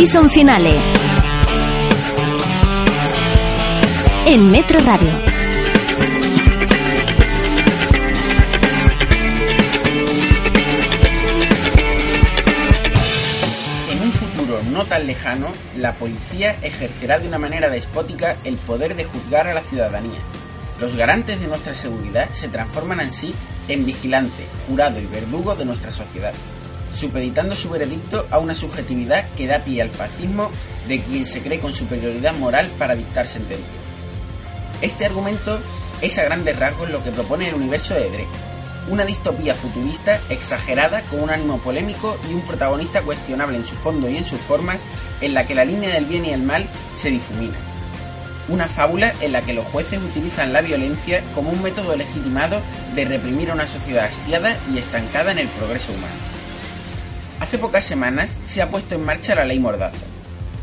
Season Finale. En Metro Radio. En un futuro no tan lejano, la policía ejercerá de una manera despótica el poder de juzgar a la ciudadanía. Los garantes de nuestra seguridad se transforman así en vigilante, jurado y verdugo de nuestra sociedad supeditando su veredicto a una subjetividad que da pie al fascismo de quien se cree con superioridad moral para dictar sentencias. Este argumento es a grandes rasgos lo que propone el universo de Drake, una distopía futurista exagerada con un ánimo polémico y un protagonista cuestionable en su fondo y en sus formas, en la que la línea del bien y el mal se difumina. Una fábula en la que los jueces utilizan la violencia como un método legitimado de reprimir a una sociedad hastiada y estancada en el progreso humano. Hace pocas semanas se ha puesto en marcha la ley Mordaza,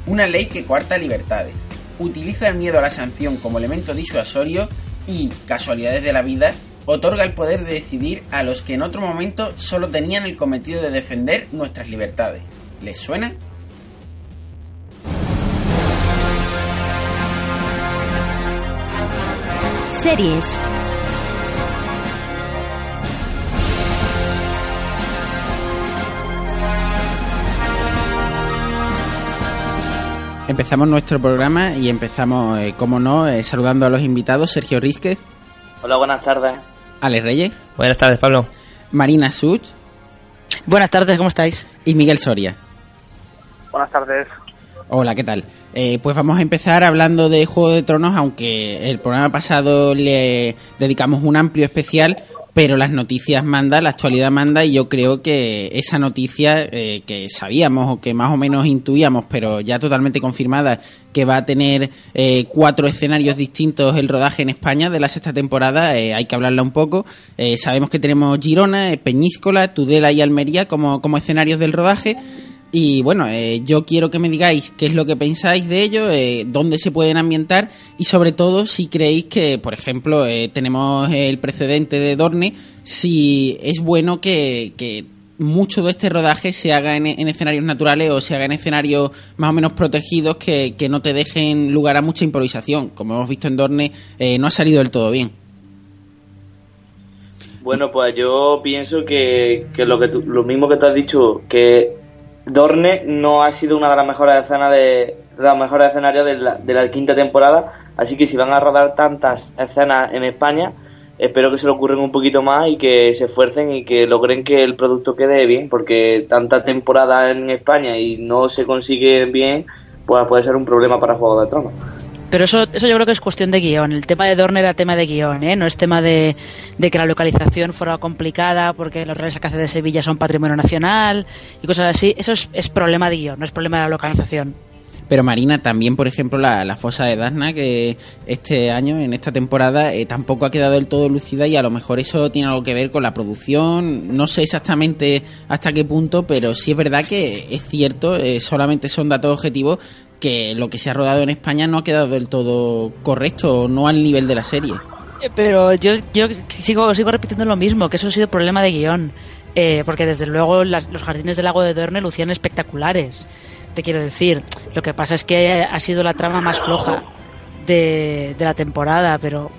una ley que coarta libertades, utiliza el miedo a la sanción como elemento disuasorio y, casualidades de la vida, otorga el poder de decidir a los que en otro momento solo tenían el cometido de defender nuestras libertades. ¿Les suena? Series. Empezamos nuestro programa y empezamos, eh, como no, eh, saludando a los invitados. Sergio Rizquez. Hola, buenas tardes. Alex Reyes. Buenas tardes, Pablo. Marina Such. Buenas tardes, ¿cómo estáis? Y Miguel Soria. Buenas tardes. Hola, ¿qué tal? Eh, pues vamos a empezar hablando de Juego de Tronos, aunque el programa pasado le dedicamos un amplio especial pero las noticias manda, la actualidad manda y yo creo que esa noticia eh, que sabíamos o que más o menos intuíamos, pero ya totalmente confirmada, que va a tener eh, cuatro escenarios distintos el rodaje en España de la sexta temporada, eh, hay que hablarla un poco. sabemos que tenemos Girona, Peñíscola, Tudela y Almería como, como escenarios del rodaje. Y bueno, eh, yo quiero que me digáis qué es lo que pensáis de ello, eh, dónde se pueden ambientar y sobre todo si creéis que, por ejemplo, eh, tenemos el precedente de Dorne, si es bueno que, que mucho de este rodaje se haga en, escenarios naturales o se haga en escenarios más o menos protegidos que, que, no te dejen lugar a mucha improvisación. Como hemos visto en Dorne, no ha salido del todo bien. Bueno, pues yo pienso que, que lo que lo mismo que te has dicho, que Dorne no ha sido una de las mejores escenas de, los mejores escenarios de la, de la quinta temporada, así que si van a rodar tantas escenas en España, espero que se lo ocurren un poquito más y que se esfuercen y que logren que el producto quede bien, porque tanta temporada en España y no se consigue bien, pues puede ser un problema para Juego de Tronos. Pero eso, eso yo creo que es cuestión de guion. El tema de Dorne era tema de guion, ¿eh? no es tema de, que la localización fuera complicada porque los Reales Acacias de Sevilla son patrimonio nacional y cosas así. Eso es, problema de guion, no es problema de la localización. Pero Marina, también, por ejemplo, la, fosa de Dasna, que este año, en esta temporada, eh, tampoco ha quedado del todo lucida y a lo mejor eso tiene algo que ver con la producción. No sé exactamente hasta qué punto, pero sí es verdad que es cierto, eh, solamente son datos objetivos que lo que se ha rodado en España no ha quedado del todo correcto, no al nivel de la serie. Eh, pero yo, sigo, repitiendo lo mismo, que eso ha sido problema de guion. Eh, porque desde luego los jardines del lago de Dorne lucían espectaculares. Te quiero decir, lo que pasa es que ha sido la trama más floja de, la temporada, pero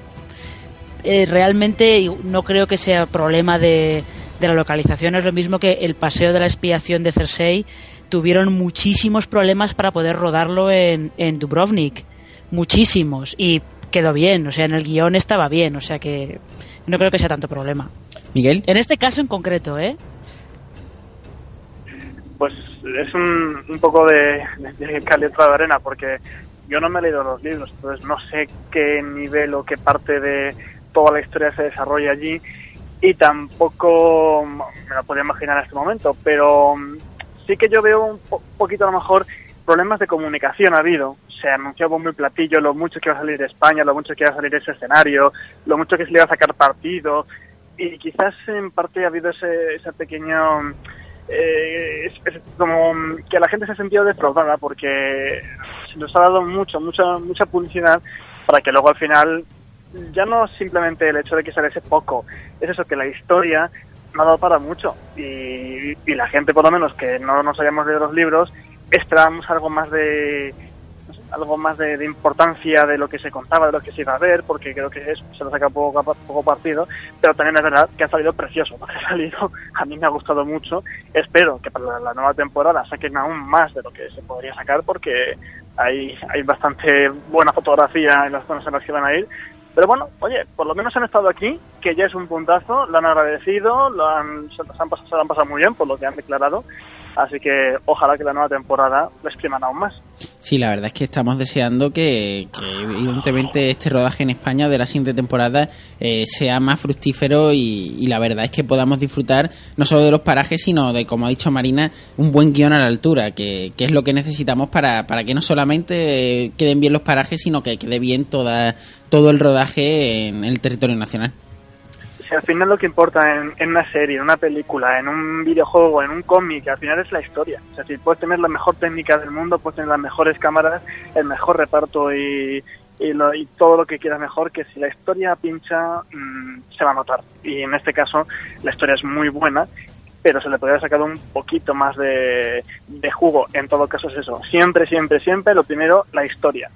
eh, realmente no creo que sea problema de, de la localización. Es lo mismo que el paseo de la expiación de Cersei tuvieron muchísimos problemas para poder rodarlo en, en Dubrovnik. Muchísimos. Y quedó bien, o sea, en el guion estaba bien, o sea que no creo que sea tanto problema. Miguel. En este caso en concreto, ¿eh? Pues es un, un poco de, de, de arena, porque yo no me he leído los libros, entonces no sé qué nivel o qué parte de toda la historia se desarrolla allí y tampoco me lo podía imaginar en este momento, pero sí que yo veo un poquito a lo mejor problemas de comunicación ha habido. Se anunció muy platillo lo mucho que iba a salir de España, lo mucho que iba a salir ese escenario, lo mucho que se le iba a sacar partido y quizás en parte ha habido ese, ese pequeño eh, como que la gente se ha sentido defraudada porque se nos ha dado mucho, mucha, mucha publicidad para que luego al final ya no simplemente el hecho de que saliese poco, es eso que la historia ha dado para mucho. Y, la gente por lo menos que no nos hayamos leído los libros esperábamos algo más de algo más de, importancia de lo que se contaba, de lo que se iba a ver, porque creo que se lo saca poco, poco partido, pero también es verdad que ha salido precioso, ha salido, a mí me ha gustado mucho, espero que para la, nueva temporada saquen aún más de lo que se podría sacar, porque hay, hay bastante buena fotografía en las zonas en las que van a ir, pero bueno, oye, por lo menos han estado aquí, que ya es un puntazo, lo han agradecido, lo han, se, han pasado, se lo han pasado muy bien por lo que han declarado Así que ojalá que la nueva temporada lo expriman aún más. Sí, la verdad es que estamos deseando que, evidentemente este rodaje en España de la siguiente temporada eh, sea más fructífero y, la verdad es que podamos disfrutar no solo de los parajes, sino de, como ha dicho Marina, un buen guion a la altura, que, es lo que necesitamos para, para que no solamente queden bien los parajes, sino que quede bien toda, todo el rodaje en el territorio nacional al final lo que importa en, una serie, en una película, en un videojuego, en un cómic, al final es la historia. O sea, si puedes tener la mejor técnica del mundo, puedes tener las mejores cámaras, el mejor reparto y, y, todo lo que quieras mejor, que si la historia pincha, mm, se va a notar. Y en este caso, la historia es muy buena pero se le podría haber sacado un poquito más de, jugo. En todo caso es eso. Siempre, siempre, siempre, lo primero, la historia.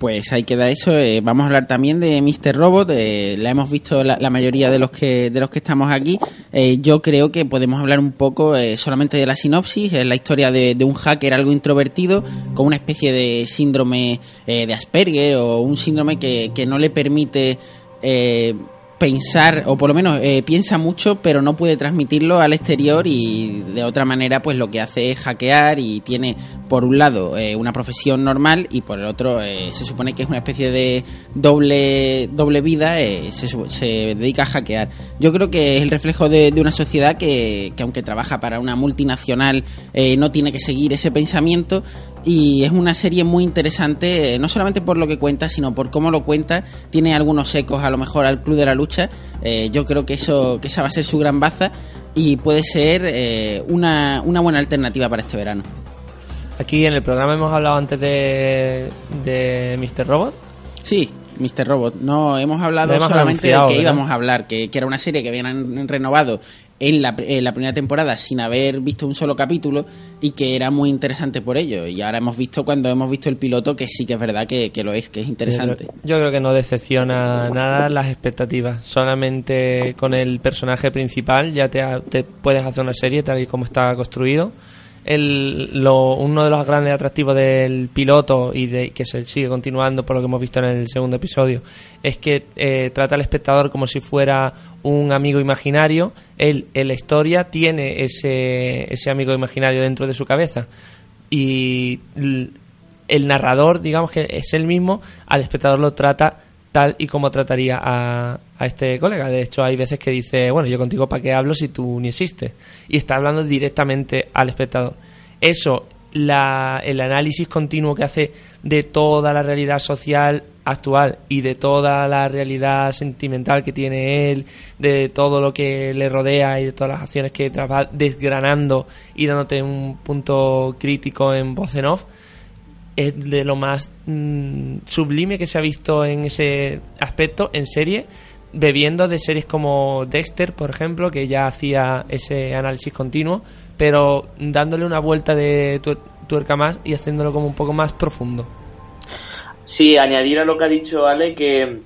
Pues ahí queda eso. Eh, vamos a hablar también de Mr. Robot. Eh, la hemos visto la, mayoría de los que de los que estamos aquí. Eh, yo creo que podemos hablar un poco solamente de la sinopsis. Es la historia de, un hacker algo introvertido con una especie de síndrome de Asperger o un síndrome que, que no le permite pensar, o por lo menos eh, piensa mucho, pero no puede transmitirlo al exterior y de otra manera pues lo que hace es hackear y tiene por un lado eh, una profesión normal y por el otro eh, se supone que es una especie de doble, doble vida, se, se, dedica a hackear. Yo creo que es el reflejo de, una sociedad que, que, aunque trabaja para una multinacional no tiene que seguir ese pensamiento y es una serie muy interesante, no solamente por lo que cuenta, sino por cómo lo cuenta. Tiene algunos ecos a lo mejor al Club de la Lucha eh, yo creo que eso que esa va a ser su gran baza y puede ser eh, una, una buena alternativa para este verano. Aquí en el programa hemos hablado antes de, de Mr. Robot. Sí, Mr. Robot. No, hemos hablado solamente de que íbamos a hablar, que, que, era una serie que habían renovado en la, primera temporada sin haber visto un solo capítulo y que era muy interesante por ello. Y ahora hemos visto cuando hemos visto el piloto que sí que es verdad que, lo es, que es interesante. Yo creo, que no decepciona nada las expectativas. Solamente con el personaje principal ya te, te puedes hacer una serie tal y como está construido el, lo, uno de los grandes atractivos del piloto y de, que se sigue continuando por lo que hemos visto en el segundo episodio es que eh, trata al espectador como si fuera un amigo imaginario. Él en la historia tiene ese, ese amigo imaginario dentro de su cabeza y el narrador, digamos que es el mismo, al espectador lo trata tal y como trataría a, este colega. De hecho, hay veces que dice, bueno, yo contigo para qué hablo si tú ni existes. Y está hablando directamente al espectador. Eso, la, el análisis continuo que hace de toda la realidad social actual y de toda la realidad sentimental que tiene él, de todo lo que le rodea y de todas las acciones que va desgranando y dándote un punto crítico en voz en es de lo más mm, sublime que se ha visto en ese aspecto en serie, bebiendo de series como Dexter, por ejemplo, que ya hacía ese análisis continuo, pero dándole una vuelta de tuerca más y haciéndolo como un poco más profundo. Sí, añadir a lo que ha dicho Ale que,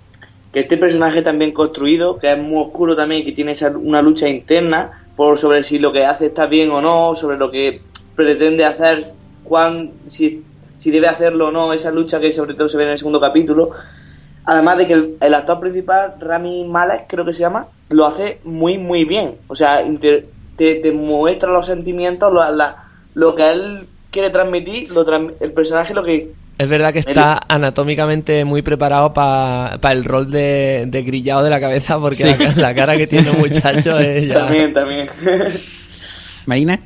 que este personaje también construido, que es muy oscuro también, que tiene esa, una lucha interna por sobre si lo que hace está bien o no, sobre lo que pretende hacer, cuán, si si debe hacerlo o no, esa lucha que sobre todo se ve en el segundo capítulo. Además de que el, actor principal, Rami Malek, creo que se llama, lo hace muy, muy bien. O sea, te, muestra los sentimientos, lo, lo que él quiere transmitir, lo, el personaje lo que Es verdad que está anatómicamente muy preparado para el rol de, de, grillado de la cabeza, porque la, la, cara que tiene el muchacho es ya... También, también. Marina.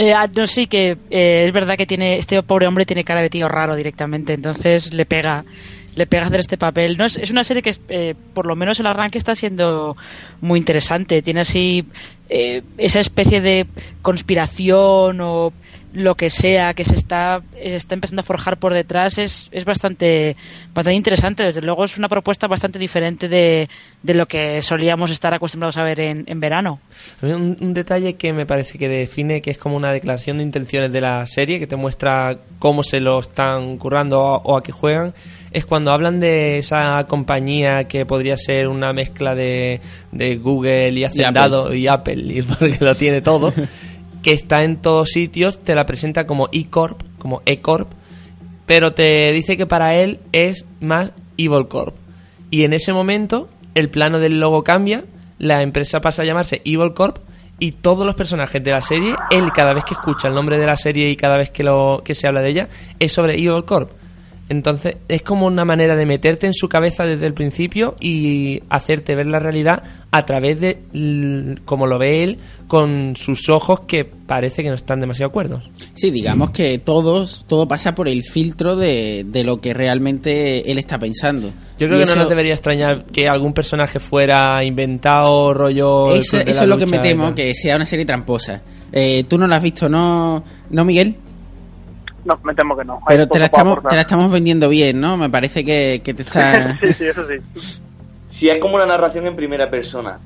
Eh, ah, no, sí, que eh, es verdad que tiene este pobre hombre tiene cara de tío raro directamente, entonces le pega le pega hacer este papel. No es, es una serie que eh, por lo menos el arranque está siendo muy interesante. Tiene así eh, esa especie de conspiración o lo que sea que se está, se está empezando a forjar por detrás es, es bastante, bastante interesante. Desde luego es una propuesta bastante diferente de, de lo que solíamos estar acostumbrados a ver en, en verano. Un, un, detalle que me parece que define que es como una declaración de intenciones de la serie, que te muestra cómo se lo están currando o, o a qué juegan, es cuando hablan de esa compañía que podría ser una mezcla de, de Google y Hacendado y Apple, y porque lo tiene todo, que está en todos sitios, te la presenta como E-Corp, como E-Corp, pero te dice que para él es más Evil Corp. Y en ese momento el plano del logo cambia, la empresa pasa a llamarse Evil Corp y todos los personajes de la serie, él cada vez que escucha el nombre de la serie y cada vez que, lo, que se habla de ella, es sobre Evil Corp. Entonces es como una manera de meterte en su cabeza desde el principio y hacerte ver la realidad a través de como lo ve él con sus ojos que parece que no están demasiado acuerdos. Sí, digamos que todos, todo pasa por el filtro de, de lo que realmente él está pensando. Yo creo Y que eso- no nos debería extrañar que algún personaje fuera inventado, rollo... Eso, es lo que me temo, que sea una serie tramposa. Eh, Tú no la has visto, ¿no, no Miguel? No, me temo que no. Pero te la, estamos, te la estamos vendiendo bien, ¿no? Me parece que, que te está... sí, sí, eso sí. Si es como una narración en primera persona.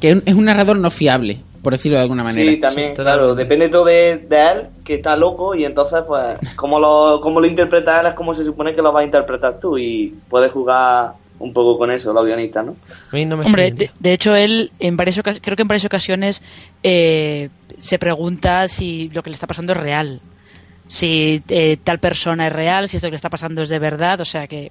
que es un- es un narrador no fiable, por decirlo de alguna manera. Sí, también, Sí, claro, depende todo de, de él, que está loco, y entonces, pues, como lo, como lo interpreta él es como se supone que lo vas a interpretar tú, y puedes jugar un poco con eso, los guionistas, ¿no? A mí no me Hombre, de, de hecho él en varias creo que en varias ocasiones eh, se pregunta si lo que le está pasando es real, si eh, tal persona es real, si esto que está pasando es de verdad, o sea que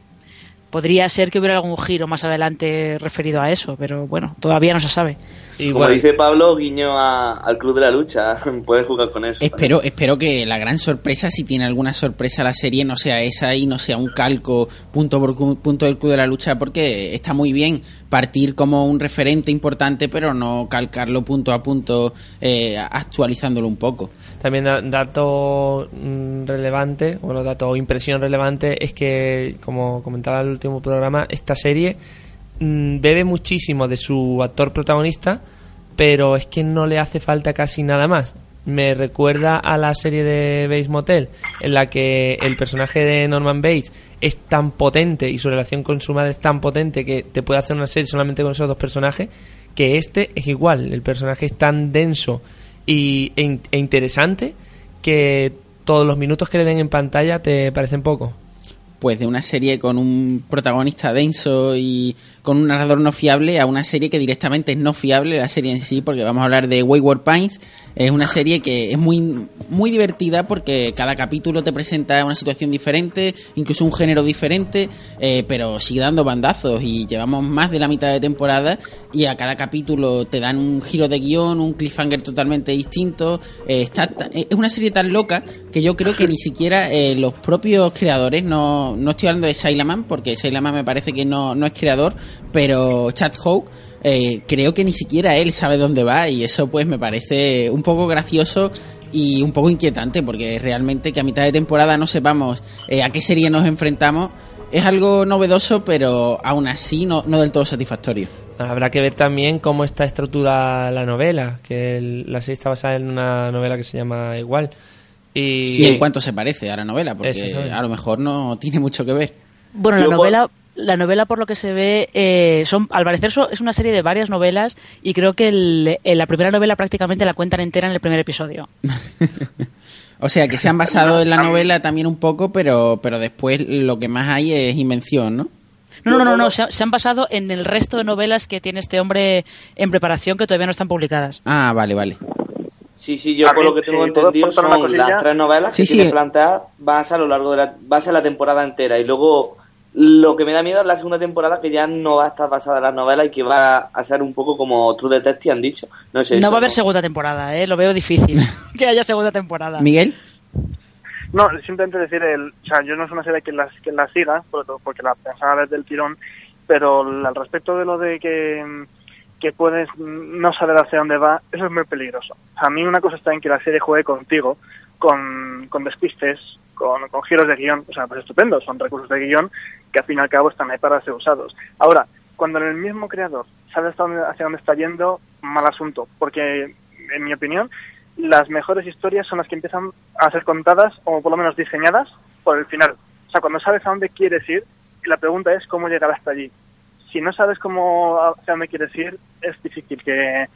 podría ser que hubiera algún giro más adelante referido a eso, pero bueno, todavía no se sabe. Y Como dice Pablo, guiño a- al Club de la Lucha, puedes jugar con eso. Espero, espero que la gran sorpresa, si tiene alguna sorpresa la serie, no sea esa y no sea un calco punto por cu- punto del Club de la Lucha, porque está muy bien partir como un referente importante, pero no calcarlo punto a punto, eh, actualizándolo un poco. También da- dato mm, relevante, bueno, dato o impresión relevante es que, como comentaba el último programa, esta serie mm, bebe muchísimo de su actor protagonista, pero es que no le hace falta casi nada más. Me recuerda a la serie de Bates Motel, en la que el personaje de Norman Bates es tan potente y su relación con su madre es tan potente que te puede hacer una serie solamente con esos dos personajes, que este es igual. El personaje es tan denso y, e, e interesante que todos los minutos que le den en pantalla te parecen poco. Pues de una serie con un protagonista denso y con un narrador no fiable a una serie que directamente es no fiable, la serie en sí, porque vamos a hablar de Wayward Pines. Es una serie que es muy, muy divertida porque cada capítulo te presenta una situación diferente, incluso un género diferente, eh, pero sigue dando bandazos y llevamos más de la mitad de temporada y a cada capítulo te dan un giro de guion, un cliffhanger totalmente distinto. Eh, está ta- es una serie tan loca que yo creo que ni siquiera eh, los propios creadores, no, no estoy hablando de Sailaman, porque Sailaman me parece que no, no es creador, pero Chad Hawk, eh, creo que ni siquiera él sabe dónde va y eso pues me parece un poco gracioso y un poco inquietante porque realmente que a mitad de temporada no sepamos eh, a qué serie nos enfrentamos es algo novedoso pero aún así no, no del todo satisfactorio. Habrá que ver también cómo está estructurada la novela, que la serie está basada en una novela que se llama igual. Y, Y en cuanto se parece a la novela, porque Eso, eso. a lo mejor no tiene mucho que ver. Bueno, la novela, la novela por lo que se ve, eh, son, al parecer es una serie de varias novelas y creo que el- eh, la primera novela prácticamente la cuentan entera en el primer episodio. O sea, que se han basado en la novela también un poco, pero, pero después lo que más hay es invención, ¿no? No, no, no, no, se han basado en el resto de novelas que tiene este hombre en preparación que todavía no están publicadas. Ah, vale, vale. Sí, sí, yo A por mí, lo que tengo puedo entendido son las tres novelas Sí, que sí. tiene planteadas, van a ser a lo largo de la, va a ser la temporada entera. Y luego lo que me da miedo es la segunda temporada que ya no va a estar basada en las novelas y que va a ser un poco como True Detective han dicho. No sé. No eso, va a haber segunda temporada, ¿eh? lo veo difícil que haya segunda temporada. Miguel, No, simplemente decir, el, o sea, yo no es una serie que la, que la siga, porque la pensaba ver del tirón, pero al respecto de lo de que, que puedes no saber hacia dónde va, eso es muy peligroso. A mí una cosa está en que la serie juegue contigo, con, con despistes, con, giros de guion, o sea, pues estupendo, son recursos de guion que al fin y al cabo están ahí para ser usados. Ahora, cuando el mismo creador sabe hasta dónde, hacia dónde está yendo, mal asunto, porque en mi opinión, las mejores historias son las que empiezan a ser contadas o por lo menos diseñadas por el final. O sea, cuando sabes a dónde quieres ir, la pregunta es cómo llegar hasta allí. Si no sabes cómo hacia dónde quieres ir, es difícil que,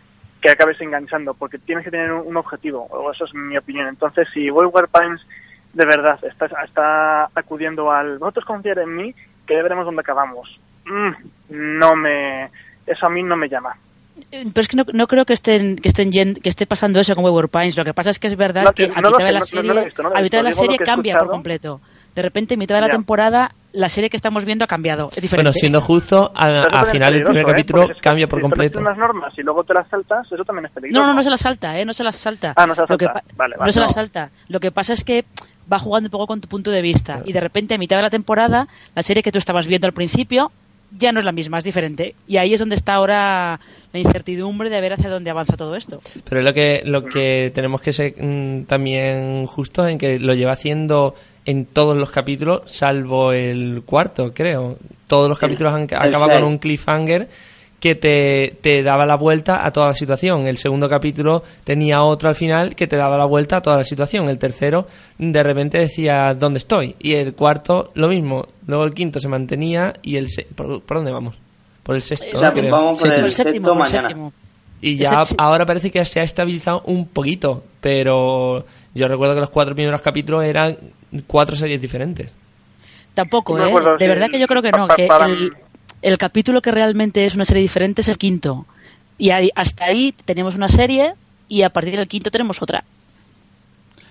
que acabes enganchando, porque tienes que tener un, objetivo, o eso es mi opinión. Entonces, si Wayward Pines de verdad está, está acudiendo al vosotros confiar en mí, que ya veremos dónde acabamos. Mm, no me, eso a mí no me llama. Eh, pero es que no, no creo que estén, que estén que esté pasando eso con Wayward Pines. Lo que pasa es que es verdad que a mitad de la serie, a mitad de la serie cambia por completo. De repente, a mitad de la temporada, la serie que estamos viendo ha cambiado. Es diferente. Bueno, siendo justo, a, final del primer ¿eh? capítulo cambia por completo. Si unas normas y luego te las saltas, eso también es peligroso. No, no, no se las salta, ¿eh? No se las salta. Ah, no se las salta. vale, no se las salta. Lo que pasa es que va jugando un poco con tu punto de vista. Y de repente, a mitad de la temporada, la serie que tú estabas viendo al principio ya no es la misma, es diferente. Y ahí es donde está ahora la incertidumbre de ver hacia dónde avanza todo esto. Pero es lo que, lo que tenemos que ser mm, también justo en que lo lleva haciendo en todos los capítulos, salvo el cuarto, creo. Todos los capítulos han acabado con un cliffhanger que te, te, daba la vuelta a toda la situación. El segundo capítulo tenía otro al final que te daba la vuelta a toda la situación. El tercero, de repente decía dónde estoy. Y el cuarto, lo mismo. Luego el quinto se mantenía y el... ¿Por, dónde vamos? Por el sexto. Vamos por el, séptimo, mañana. Y ya ahora parece que se ha estabilizado un poquito, pero yo recuerdo que los cuatro primeros capítulos eran cuatro series diferentes. Tampoco, ¿eh? De verdad que yo creo que no. Que el, el capítulo que realmente es una serie diferente es el quinto. Y hasta ahí tenemos una serie y a partir del quinto tenemos otra.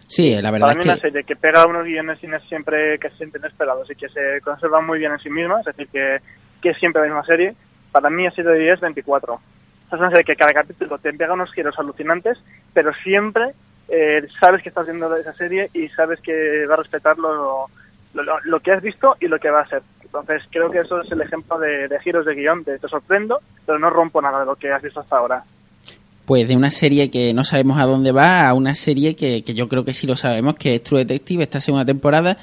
Sí, la verdad Para mí es una serie que pega unos guiones siempre que se sienten esperados y que se conserva muy bien en sí misma, es decir, que, que es siempre la misma serie. Para mí ha sido de 10, 24. Es una serie que cada capítulo te pega unos giros alucinantes, pero siempre eh, sabes que estás viendo esa serie y sabes que va a respetar lo, lo, que has visto y lo que va a ser. Entonces creo que eso es el ejemplo de, giros de guion, te sorprendo, pero no rompo nada de lo que has visto hasta ahora. Pues de una serie que no sabemos a dónde va a una serie que, que yo creo que sí lo sabemos, que es True Detective, esta segunda temporada,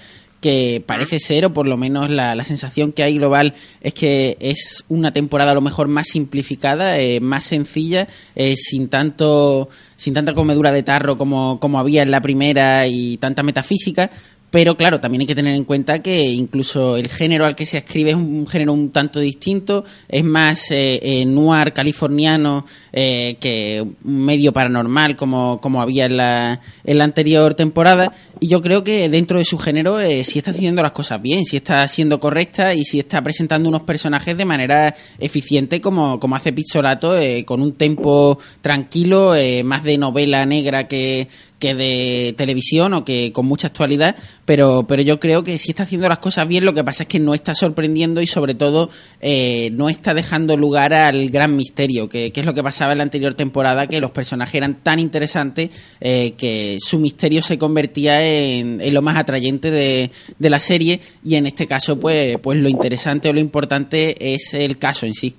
que parece ser, o por lo menos la, sensación que hay global es que es una temporada a lo mejor más simplificada, eh, más sencilla, eh, sin tanto sin tanta comedura de tarro como, como había en la primera y tanta metafísica, pero claro, también hay que tener en cuenta que incluso el género al que se escribe es un género un tanto distinto, es más eh, eh, noir californiano eh, que medio paranormal como, como había en la, en la anterior temporada. Y yo creo que dentro de su género sí está haciendo las cosas bien, sí está siendo correcta y sí está presentando unos personajes de manera eficiente como, como hace Pizzolato, con un tempo tranquilo, más de novela negra que, que de televisión o que con mucha actualidad, pero, pero yo creo que sí está haciendo las cosas bien, lo que pasa es que no está sorprendiendo y sobre todo eh, no está dejando lugar al gran misterio, que, es lo que pasaba en la anterior temporada, que los personajes eran tan interesantes eh, que su misterio se convertía en, lo más atrayente de, de, la serie y en este caso pues, pues lo interesante o lo importante es el caso en sí.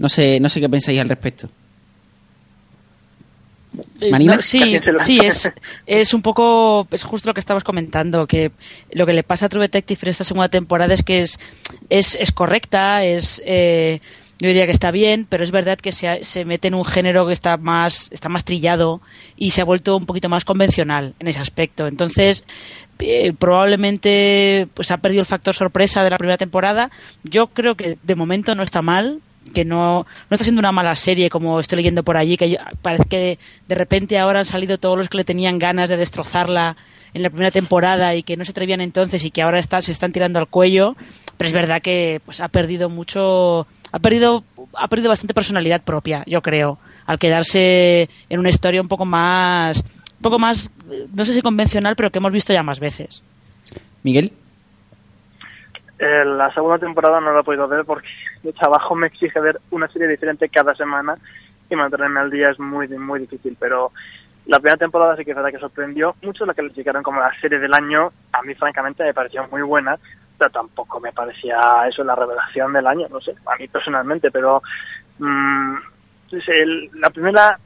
No sé, no sé qué pensáis al respecto. Marina. sí, sí, es, es un poco, es justo lo que estabas comentando, que lo que le pasa a True Detective en esta segunda temporada es que es, es, es correcta, es, eh, yo diría que está bien, pero es verdad que se, se mete en un género que está más, está más trillado y se ha vuelto un poquito más convencional en ese aspecto. Entonces, eh, probablemente pues ha perdido el factor sorpresa de la primera temporada. Yo creo que de momento no está mal, que no, no está siendo una mala serie como estoy leyendo por allí, que parece que de repente ahora han salido todos los que le tenían ganas de destrozarla en la primera temporada y que no se atrevían entonces y que ahora está, se están tirando al cuello, pero es verdad que pues ha perdido mucho, ha perdido, ha perdido bastante personalidad propia, yo creo, al quedarse en una historia un poco más, un poco más, no sé si convencional, pero que hemos visto ya más veces. Miguel. Eh, la segunda temporada no la he podido ver porque mi trabajo me exige ver una serie diferente cada semana y mantenerme al día es muy muy difícil, pero La primera temporada sí que es verdad que sorprendió. Muchos la calificaron como la serie del año. A mí, francamente, me pareció muy buena, pero tampoco me parecía eso la revelación del año, no sé, a mí personalmente, pero mm, el- la primera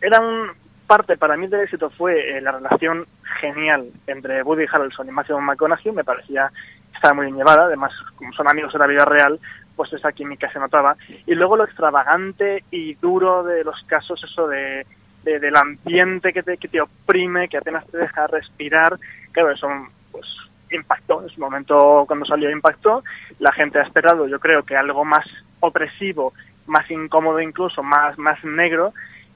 era un parte para mí del éxito fue eh, la relación genial entre Woody Harrelson y Matthew McConaughey, me parecía que estaba muy bien llevada, además como son amigos en la vida real, pues esa química se notaba. Y luego lo extravagante y duro de los casos, eso de, de- del ambiente que te, que te oprime, que apenas te deja respirar, claro, eso pues impactó, en su momento cuando salió impactó, la gente ha esperado yo creo que algo más opresivo, más incómodo incluso, más, más negro,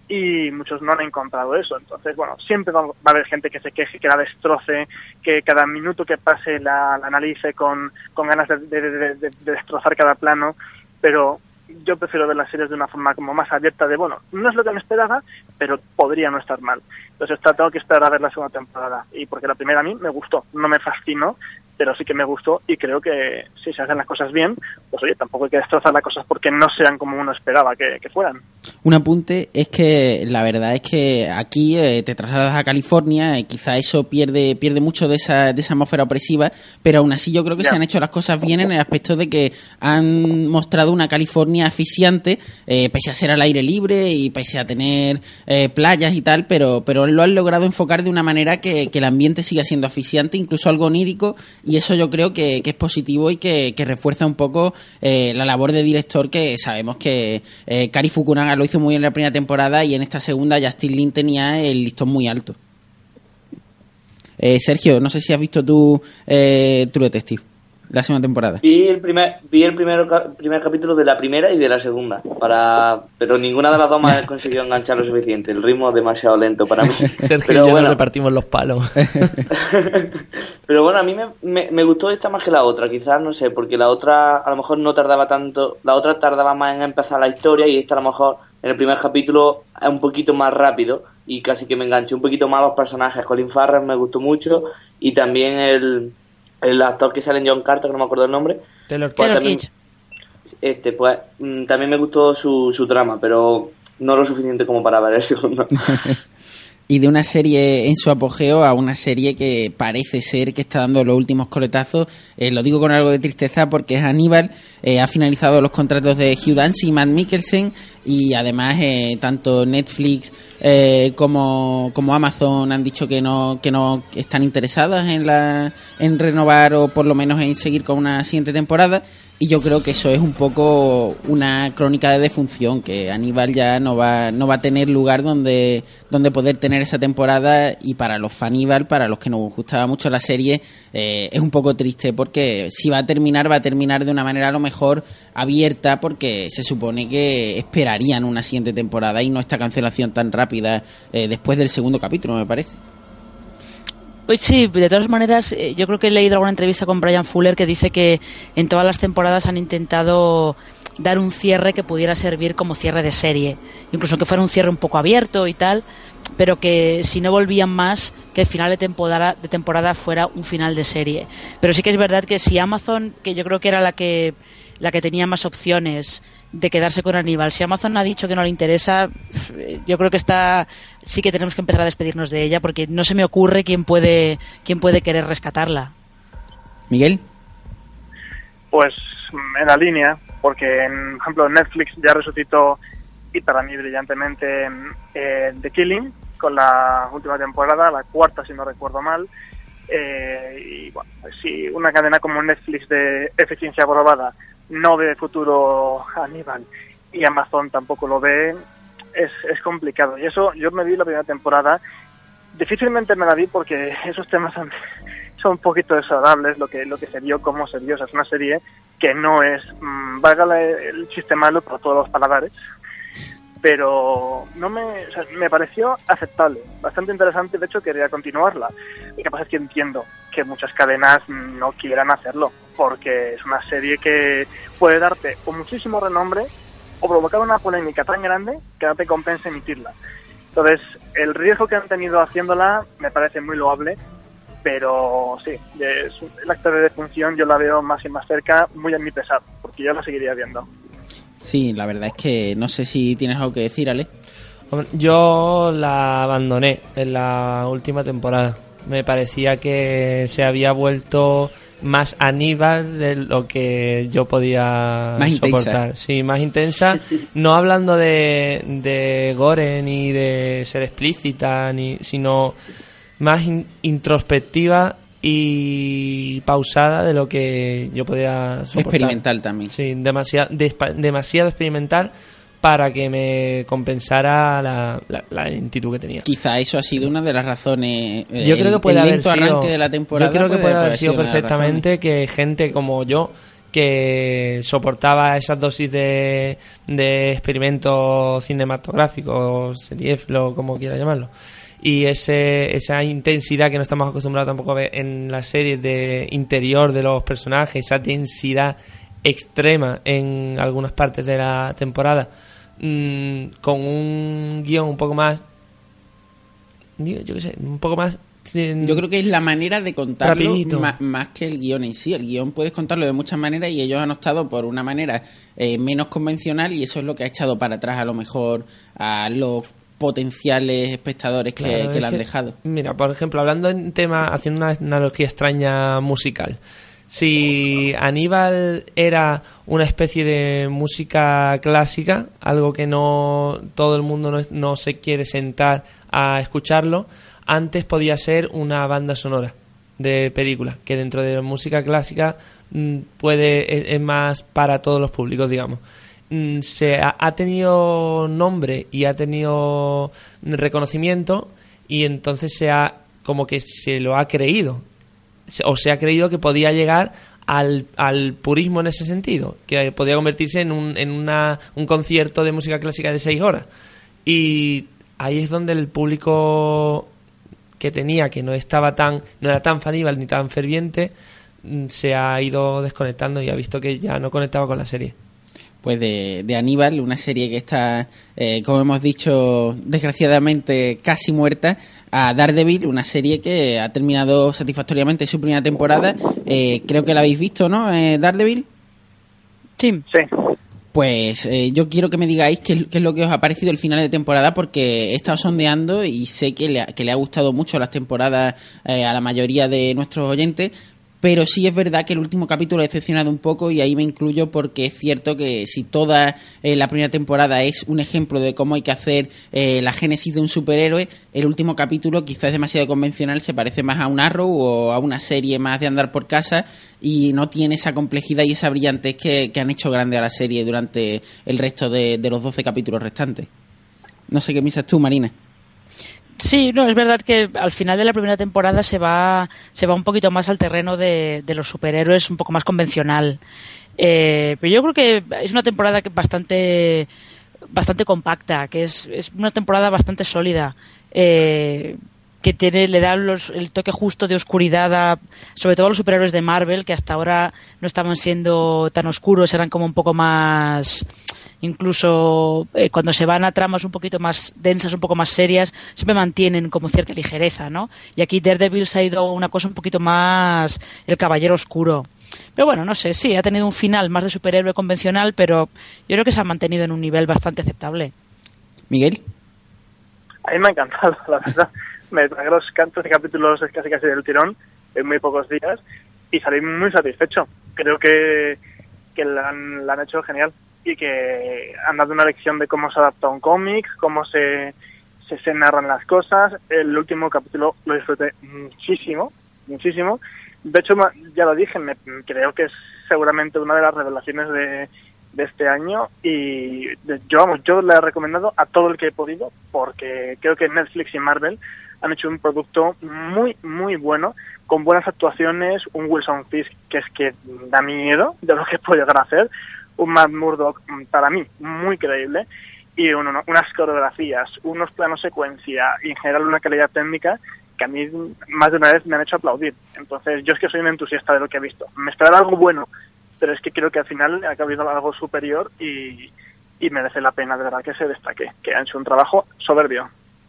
y muchos no han encontrado eso. Entonces, bueno, siempre va a haber gente que se queje, que la destroce, que cada minuto que pase la, la analice con, con ganas de, de- de- de- de destrozar cada plano, pero yo prefiero ver las series de una forma como más abierta de, bueno, no es lo que me esperaba, pero podría no estar mal. Entonces tengo que esperar a ver la segunda temporada. Y porque la primera a mí me gustó, no me fascinó, pero sí que me gustó y creo que si se hacen las cosas bien, pues oye, tampoco hay que destrozar las cosas porque no sean como uno esperaba que, que fueran. Un apunte es que la verdad es que aquí eh, te trasladas a California, eh, quizá eso pierde pierde mucho de esa, de esa atmósfera opresiva, pero aún así yo creo que se han hecho las cosas bien en el aspecto de que han mostrado una California asfixiante, eh, pese a ser al aire libre y pese a tener eh, playas y tal, pero, pero lo han logrado enfocar de una manera que, que el ambiente siga siendo asfixiante, incluso algo onírico, y eso yo creo que, es positivo y que, que refuerza un poco eh, la labor de director que sabemos que eh, Kari Fukunaga lo hizo muy bien en la primera temporada y en esta segunda Justin Lin tenía el listón muy alto. Eh, Sergio, no sé si has visto tú eh, True Detective, la segunda temporada. Vi el primer, vi el primer, primer capítulo de la primera y de la segunda, para pero ninguna de las dos me ha conseguido enganchar lo suficiente. El ritmo es demasiado lento para mí. Sergio pero y yo bueno, nos repartimos los palos. pero bueno, a mí me, me, me gustó esta más que la otra, quizás, no sé, porque la otra a lo mejor no tardaba tanto, la otra tardaba más en empezar la historia y esta a lo mejor en el primer capítulo es un poquito más rápido y casi que me enganché un poquito más a los personajes. Colin Farrell me gustó mucho y también el, el actor que sale en John Carter, que no me acuerdo el nombre. Taylor Pues Taylor también-. Este, pues mm, también me gustó su, su trama, pero no lo suficiente como para ver el segundo. Y de una serie en su apogeo a una serie que parece ser que está dando los últimos coletazos. Eh, lo digo con algo de tristeza porque es Aníbal. eh, ha finalizado los contratos de Hugh Dancy y Matt Mikkelsen. Y además, eh, tanto Netflix eh, como, como Amazon han dicho que no, que no están interesadas en, la, en renovar o por lo menos en seguir con una siguiente temporada. Y yo creo que eso es un poco una crónica de defunción, que Aníbal ya no va, no va a tener lugar donde, donde poder tener esa temporada. Y para los faníbal, para los que nos gustaba mucho la serie, eh, es un poco triste porque si va a terminar, va a terminar de una manera a lo mejor abierta, porque se supone que esperarían una siguiente temporada y no esta cancelación tan rápida eh, después del segundo capítulo, me parece. Pues sí, de todas maneras, eh, yo creo que he leído alguna entrevista con Brian Fuller que dice que en todas las temporadas han intentado dar un cierre que pudiera servir como cierre de serie, incluso que fuera un cierre un poco abierto y tal, pero que si no volvían más, que el final de temporada, de temporada fuera un final de serie. Pero sí que es verdad que si Amazon, que yo creo que era la que la que tenía más opciones de quedarse con Aníbal, si Amazon ha dicho que no le interesa, yo creo que está sí que tenemos que empezar a despedirnos de ella porque no se me ocurre quién puede quién puede querer rescatarla. Miguel. Pues en la línea, porque en, por ejemplo Netflix ya resucitó y para mí brillantemente eh, The Killing con la última temporada, la cuarta si no recuerdo mal. Eh, y bueno, pues si una cadena como Netflix de eficiencia probada no ve futuro Aníbal y Amazon tampoco lo ve, es, es complicado. Y eso yo me vi la primera temporada, difícilmente me la vi porque esos temas son, son un poquito desagradables, lo que, lo que se vio, cómo se vio. Es una serie que no es, mmm, valga el chiste malo para todos los paladares, pero no me, me pareció aceptable, bastante interesante, de hecho quería continuarla. Lo que pasa es que entiendo que muchas cadenas no quieran hacerlo, porque es una serie que puede darte o muchísimo renombre o provocar una polémica tan grande que no te compensa emitirla. Entonces, el riesgo que han tenido haciéndola me parece muy loable, pero sí, es, el acto de defunción yo la veo más y más cerca, muy a mi pesar, porque yo la seguiría viendo. Sí, la verdad es que no sé si tienes algo que decir, Ale. Yo la abandoné en la última temporada. Me parecía que se había vuelto más Aníbal de lo que yo podía Más intensa. soportar. Sí, más intensa. No hablando de, de gore ni de ser explícita, ni, sino más in- introspectiva y pausada de lo que yo podía soportar. Experimental también. Sí, demasiado, demasiado experimental para que me compensara la, la, la lentitud que tenía. Quizá eso ha sido una de las razones. eh, Yo el- creo que puede el haber sido, arranque de la temporada. yo creo que puede haber sido perfectamente que gente como yo que soportaba esas dosis de, de experimento cinematográfico, seriéfilo, como quiera llamarlo, y ese, esa intensidad que no estamos acostumbrados tampoco a ver en las series de interior de los personajes, esa densidad extrema en algunas partes de la temporada, mm, con un guion un poco más, digo, yo qué sé, un poco más... Yo creo que es la manera de contarlo más que el guion en sí. El guion puedes contarlo de muchas maneras y ellos han optado por una manera eh, menos convencional y eso es lo que ha echado para atrás a lo mejor a los potenciales espectadores que, Claro, que la han dejado. Mira, por ejemplo, hablando en tema, haciendo una analogía extraña musical. Si Aníbal era una especie de música clásica, algo que no todo el mundo no, se quiere sentar a escucharlo, antes podía ser una banda sonora de película, que dentro de la música clásica mm, puede es, es más para todos los públicos, digamos. Mm, Se ha, ha tenido nombre y ha tenido reconocimiento y entonces se ha como que se lo ha creído o se ha creído que podía llegar al, al purismo en ese sentido, que podía convertirse en, un, en una, un concierto de música clásica de seis horas. Y ahí es donde el público que tenía, que no estaba tan, no era tan faníbal ni tan ferviente, mm, se ha ido desconectando y ha visto que ya no conectaba con la serie. Pues de, de Aníbal, una serie que está, eh, como hemos dicho, desgraciadamente casi muerta, a Daredevil, una serie que ha terminado satisfactoriamente su primera temporada. Eh, creo que la habéis visto, ¿no? Eh, Daredevil. Sí. Sí. Pues eh, yo quiero que me digáis qué, es- qué es lo que os ha parecido el final de temporada porque he estado sondeando y sé que le ha, que le ha gustado mucho las temporadas eh, a la mayoría de nuestros oyentes, pero sí es verdad que el último capítulo ha decepcionado un poco y ahí me incluyo porque es cierto que si toda eh, la primera temporada es un ejemplo de cómo hay que hacer eh, la génesis de un superhéroe, el último capítulo quizás es demasiado convencional, se parece más a un Arrow o a una serie más de andar por casa y no tiene esa complejidad y esa brillantez que, han hecho grande a la serie durante el resto de, de los 12 capítulos restantes. No sé qué piensas tú, Marina. Sí, no, es verdad que al final de la primera temporada se va, se va un poquito más al terreno de, de los superhéroes, un poco más convencional. Eh, pero yo creo que es una temporada que bastante, bastante compacta, que es, es una temporada bastante sólida. Eh, que tiene, le da los- el toque justo de oscuridad a, sobre todo a los superhéroes de Marvel, que hasta ahora no estaban siendo tan oscuros, eran como un poco más, incluso eh, cuando se van a tramas un poquito más densas, un poco más serias, siempre mantienen como cierta ligereza, ¿no? Y aquí Daredevil se ha ido a una cosa un poquito más el caballero oscuro. Pero bueno, no sé, sí, ha tenido un final más de superhéroe convencional, pero yo creo que se ha mantenido en un nivel bastante aceptable. Miguel. A mí me ha encantado, la verdad. Me tragué los 13 capítulos casi casi del tirón en muy pocos días y salí muy satisfecho. Creo que, que la, han, la han hecho genial y que han dado una lección de cómo se adapta un cómic, cómo se, se, narran las cosas. El último capítulo lo disfruté muchísimo, muchísimo. De hecho, ya lo dije, me, creo que es seguramente una de las revelaciones de, de este año y yo vamos, yo le he recomendado a todo el que he podido porque creo que Netflix y Marvel han hecho un producto muy muy bueno con buenas actuaciones, un Wilson Fisk que es que da miedo de lo que puede llegar a hacer, un Matt Murdock mm, para mí muy creíble y un- uno- unas coreografías, unos planos secuencia y en general una calidad técnica que a mí más de una vez me han hecho aplaudir. Entonces yo es que soy un entusiasta de lo que he visto. Me esperaba algo bueno, pero es que creo que al final ha habido algo superior y, y merece la pena de verdad que se destaque, que han hecho un trabajo soberbio.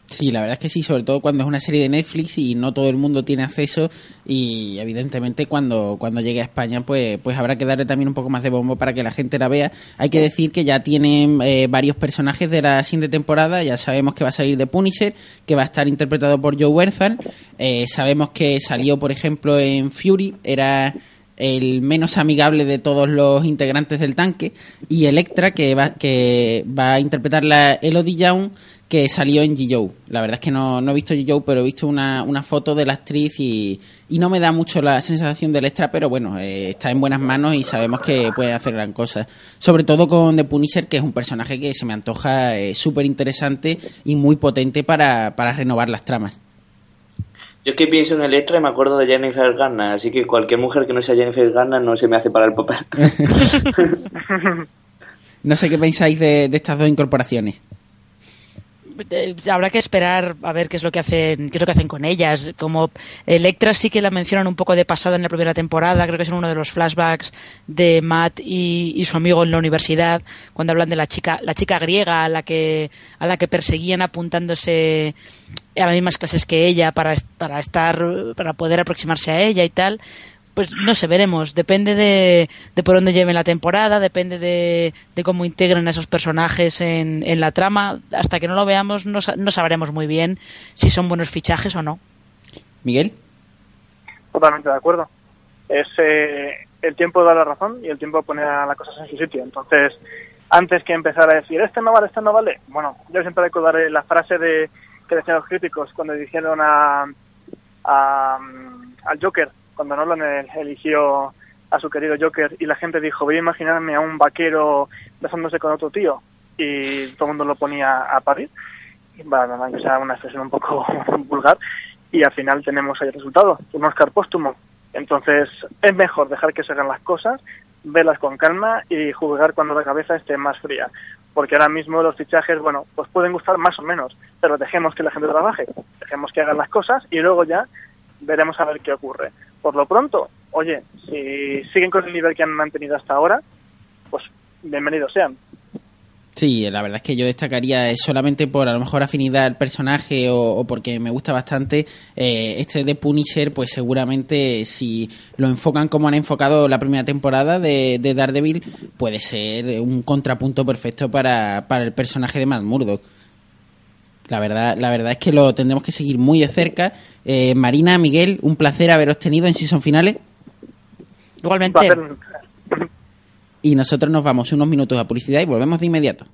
Sí, la verdad es que sí, sobre todo cuando es una serie de Netflix y no todo el mundo tiene acceso y evidentemente cuando, cuando llegue a España pues, pues habrá que darle también un poco más de bombo para que la gente la vea. Hay que decir que ya tienen eh, varios personajes de la siguiente temporada, ya sabemos que va a salir de Punisher, que va a estar interpretado por Joe Werthan, eh, sabemos que salió por ejemplo en Fury, era el menos amigable de todos los integrantes del tanque. Y Electra que va, que va a interpretar la Elodie Young que salió en G-Joe. La verdad es que no, no he visto G-Joe, pero he visto una, una foto de la actriz y, y no me da mucho la sensación del extra, pero bueno, eh, está en buenas manos y sabemos que puede hacer gran cosa. Sobre todo con The Punisher, que es un personaje que se me antoja eh, súper interesante y muy potente para, para renovar las tramas. Yo es que pienso en Electra y me acuerdo de Jennifer Garner, así que cualquier mujer que no sea Jennifer Garner no se me hace para el papel. no sé qué pensáis de, de estas dos incorporaciones. Eh, habrá que esperar a ver qué es lo que hacen qué es lo que hacen con ellas. Como Electra sí que la mencionan un poco de pasada en la primera temporada creo que es uno de los flashbacks de Matt y, y, su amigo en la universidad cuando hablan de la chica la chica griega a la que a la que perseguían apuntándose a las mismas clases que ella para, para estar para poder aproximarse a ella y tal pues no sé, veremos. Depende de, de por dónde lleven la temporada, depende de, de cómo integren a esos personajes en, en, la trama. Hasta que no lo veamos, no, no, sabremos muy bien si son buenos fichajes o no. Miguel. Totalmente de acuerdo. Es eh, el tiempo dar la razón y el tiempo de poner a las cosas en su sitio. Entonces, antes que empezar a decir, este no vale, este no vale, bueno, yo siempre recordaré la frase de que decían los críticos cuando dijeron a, a al Joker cuando Nolan eligió a su querido Joker y la gente dijo, voy a imaginarme a un vaquero besándose con otro tío y todo el mundo lo ponía a parir, bueno, aunque sea una expresión un poco vulgar, y al final tenemos ahí el resultado, un Oscar póstumo. Entonces es mejor dejar que se hagan las cosas, verlas con calma y juzgar cuando la cabeza esté más fría. Porque ahora mismo los fichajes, bueno, pues pueden gustar más o menos, pero dejemos que la gente trabaje, dejemos que hagan las cosas y luego ya veremos a ver qué ocurre. Por lo pronto, oye, si siguen con el nivel que han mantenido hasta ahora, pues bienvenidos sean. Sí, la verdad es que yo destacaría solamente por a lo mejor afinidad al personaje o, o porque me gusta bastante eh, este de Punisher, pues seguramente si lo enfocan como han enfocado la primera temporada de, de Daredevil, puede ser un contrapunto perfecto para, para el personaje de Matt Murdock. La verdad, la verdad es que lo tendremos que seguir muy de cerca. Eh, Marina, Miguel, un placer haberos tenido en Season Finales. Igualmente. Y nosotros nos vamos unos minutos a publicidad y volvemos de inmediato.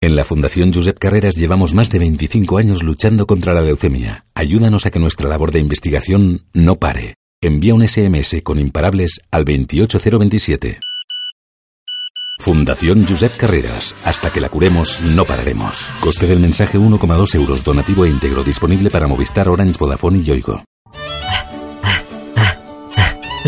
En la Fundación Josep Carreras llevamos más de 25 años luchando contra la leucemia. Ayúdanos a que nuestra labor de investigación no pare. Envía un SMS con imparables al 28027. Fundación Josep Carreras. Hasta que la curemos, no pararemos. Coste del mensaje 1,2 euros. Donativo e íntegro. Disponible para Movistar, Orange, Vodafone y Yoigo.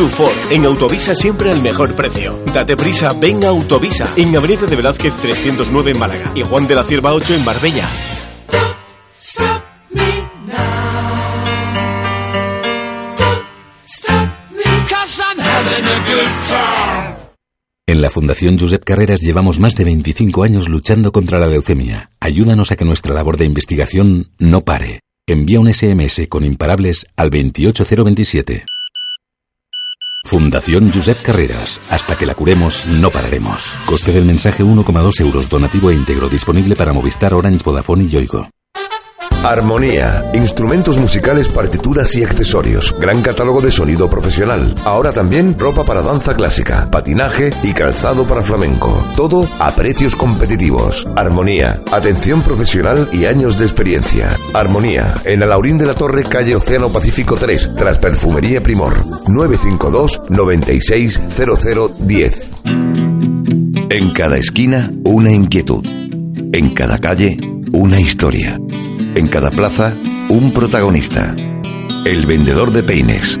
Tu Ford, en Autovisa siempre al mejor precio. Date prisa, ven a Autovisa, en Avenida de Velázquez 309 en Málaga y Juan de la Cierva 8 en Marbella. En la Fundación Josep Carreras llevamos más de 25 años luchando contra la leucemia. Ayúdanos a que nuestra labor de investigación no pare. Envía un SMS con imparables al 28027. Fundación Josep Carreras. Hasta que la curemos, no pararemos. Coste del mensaje 1,2 euros. Donativo e íntegro. Disponible para Movistar, Orange, Vodafone y Yoigo. Armonía. Instrumentos musicales, partituras y accesorios. Gran catálogo de sonido profesional. Ahora también ropa para danza clásica, patinaje y calzado para flamenco. Todo a precios competitivos. Armonía. Atención profesional y años de experiencia. Armonía. En Alaurín de la Torre, calle Océano Pacífico 3, tras Perfumería Primor. 952 960010. En cada esquina, una inquietud. En cada calle, una historia. En cada plaza, un protagonista. El vendedor de peines.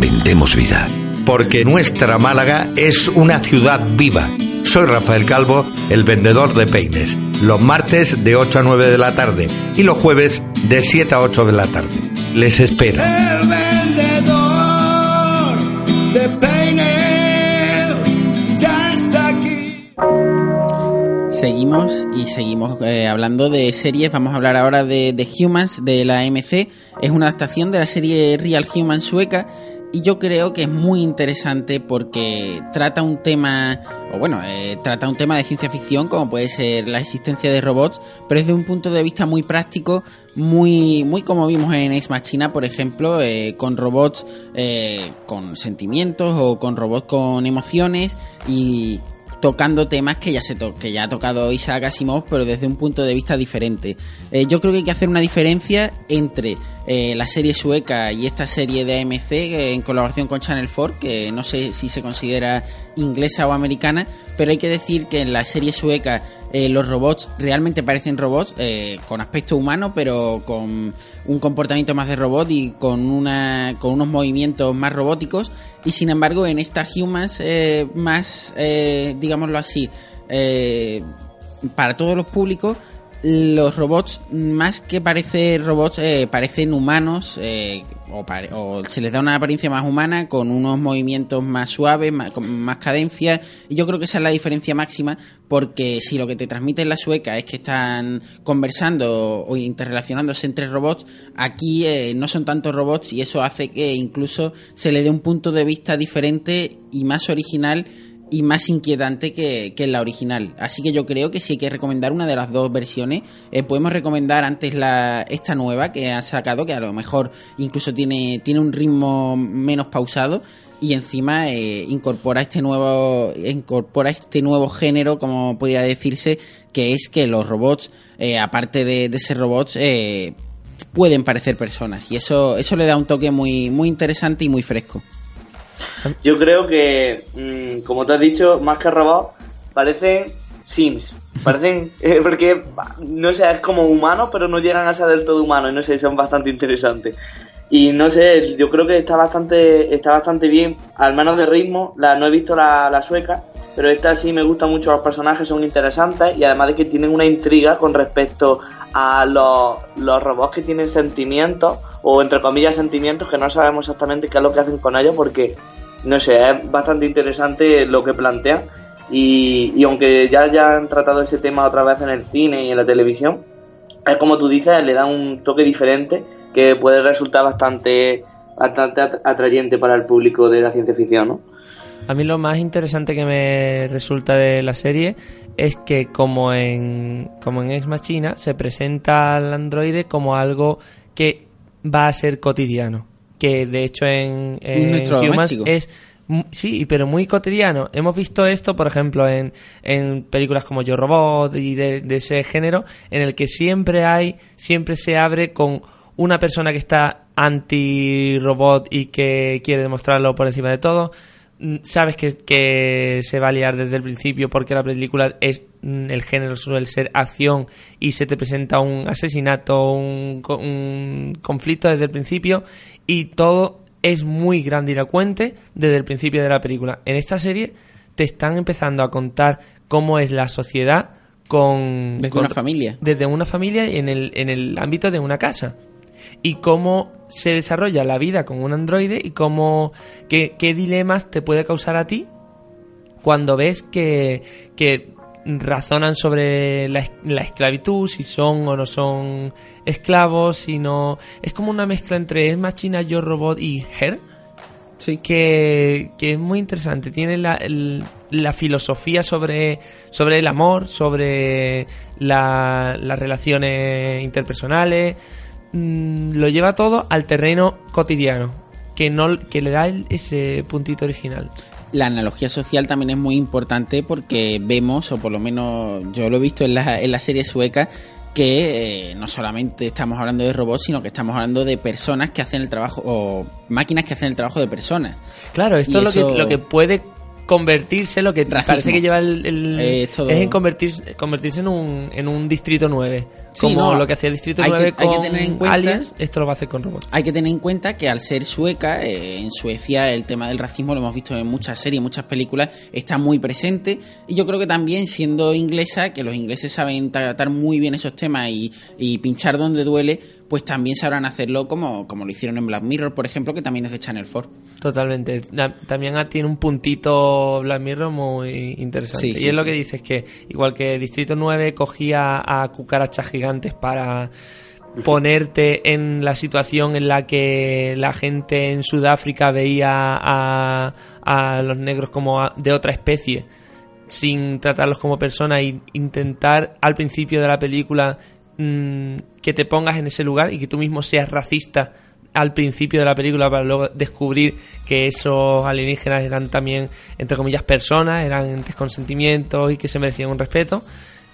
Vendemos vida. Porque nuestra Málaga es una ciudad viva. Soy Rafael Calvo, el vendedor de peines. Los martes de 8 a 9 de la tarde y los jueves de 7 a 8 de la tarde. Les espero. Seguimos y seguimos eh, hablando de series. Vamos a hablar ahora de, de Humans de la AMC. Es una adaptación de la serie Real Humans sueca y yo creo que es muy interesante porque trata un tema, o bueno, eh, trata un tema de ciencia ficción como puede ser la existencia de robots, pero desde un punto de vista muy práctico, muy, muy como vimos en Ex Machina, por ejemplo, eh, con robots eh, con sentimientos o con robots con emociones y tocando temas que ya se to que ya ha tocado Isaac Asimov, pero desde un punto de vista diferente. Eh, yo creo que hay que hacer una diferencia entre eh, la serie sueca y esta serie de AMC eh, en colaboración con Channel 4, que no sé si se considera inglesa o americana, pero hay que decir que en la serie sueca eh, los robots realmente parecen robots con aspecto humano, pero con un comportamiento más de robot y con una con unos movimientos más robóticos. Y sin embargo, en esta Humans más, digámoslo así, para todos los públicos, los robots, más que parecer robots, eh, parecen humanos eh, o, pare- o se les da una apariencia más humana con unos movimientos más suaves, más, con más cadencia. Y yo creo que esa es la diferencia máxima porque si lo que te transmite en la sueca es que están conversando o interrelacionándose entre robots, aquí eh, no son tantos robots y eso hace que incluso se le dé un punto de vista diferente y más original y más inquietante que, que la original. Así que yo creo que si hay que recomendar una de las dos versiones, eh, podemos recomendar antes la esta nueva que han sacado, que a lo mejor incluso tiene, tiene un ritmo menos pausado y encima eh, incorpora este nuevo incorpora este nuevo género como podría decirse que es que los robots eh, aparte de, de ser robots pueden parecer personas y eso eso le da un toque muy muy interesante y muy fresco Yo creo que, mm, como te has dicho, más que robots, parecen Sims. Parecen, eh, porque, no sé, es como humanos, pero no llegan a ser del todo humanos, y no sé, son bastante interesantes. Y no sé, yo creo que está bastante, está bastante bien, al menos de ritmo, la, no he visto la, la sueca, pero esta sí me gusta mucho, los personajes son interesantes y además de que tienen una intriga con respecto a los, los robots que tienen sentimientos, o entre comillas sentimientos, que no sabemos exactamente qué es lo que hacen con ellos porque, no sé, es bastante interesante lo que plantean. Y, y aunque ya, ya han tratado ese tema otra vez en el cine y en la televisión, es como tú dices, le da un toque diferente que puede resultar bastante, bastante at- atrayente para el público de la ciencia ficción, ¿no? A mí lo más interesante que me resulta de la serie es que como en como en Ex Machina se presenta al androide como algo que va a ser cotidiano, que de hecho en, en nuestro Humans es sí, pero muy cotidiano. Hemos visto esto, por ejemplo, en, en películas como Yo Robot y de, de ese género, en el que siempre hay, siempre se abre con una persona que está anti-robot y que quiere demostrarlo por encima de todo. Mm, Sabes que, que se va a liar desde el principio porque la película es mm, el género suele ser acción y se te presenta un asesinato, un, un conflicto desde el principio y todo es muy grandilocuente desde el principio de la película. En esta serie te están empezando a contar cómo es la sociedad con Desde con- una familia. desde una familia y en el, en el ámbito de una casa y cómo se desarrolla la vida con un androide y cómo qué, qué dilemas te puede causar a ti cuando ves que, que razonan sobre la, es- la esclavitud, si son o no son esclavos, si no... Es como una mezcla entre Es Machina, Yo Robot y Her. Sí. Que, que es muy interesante. Tiene la, el- la filosofía sobre, sobre el amor, sobre la- las relaciones interpersonales, mm, lo lleva todo al terreno cotidiano, que, no, que le da el- ese puntito original. La analogía social también es muy importante porque vemos, o por lo menos yo lo he visto en la, en la serie sueca, que eh, no solamente estamos hablando de robots, sino que estamos hablando de personas que hacen el trabajo, o máquinas que hacen el trabajo de personas. Claro, esto Y es lo que, lo que puede convertirse, lo que Racismo. parece que lleva el, el- Eh, es todo- es en convertirse, convertirse en un, en un distrito 9. Sí, como no, lo que hacía el distrito hay que- 9 hay que con tener en cuenta- aliens, esto lo va a hacer con robots. Hay que tener en cuenta que al ser sueca, eh, en Suecia el tema del racismo lo hemos visto en muchas series, muchas películas, está muy presente. Y yo creo que también siendo inglesa, que los ingleses saben tratar muy bien esos temas y, y pinchar donde duele, pues también sabrán hacerlo como, como lo hicieron en Black Mirror, por ejemplo, que también es de Channel 4. Totalmente. También ha- tiene un puntito Black Mirror muy interesante. Sí, y sí, es lo que dices, que igual que Distrito 9 cogía a cucarachas gigantes para ponerte en la situación en la que la gente en Sudáfrica veía a, a los negros como de otra especie sin tratarlos como personas e intentar al principio de la película mm, que te pongas en ese lugar y que tú mismo seas racista al principio de la película para luego descubrir que esos alienígenas eran también, entre comillas, personas, eran entes con sentimientos y que se merecían un respeto.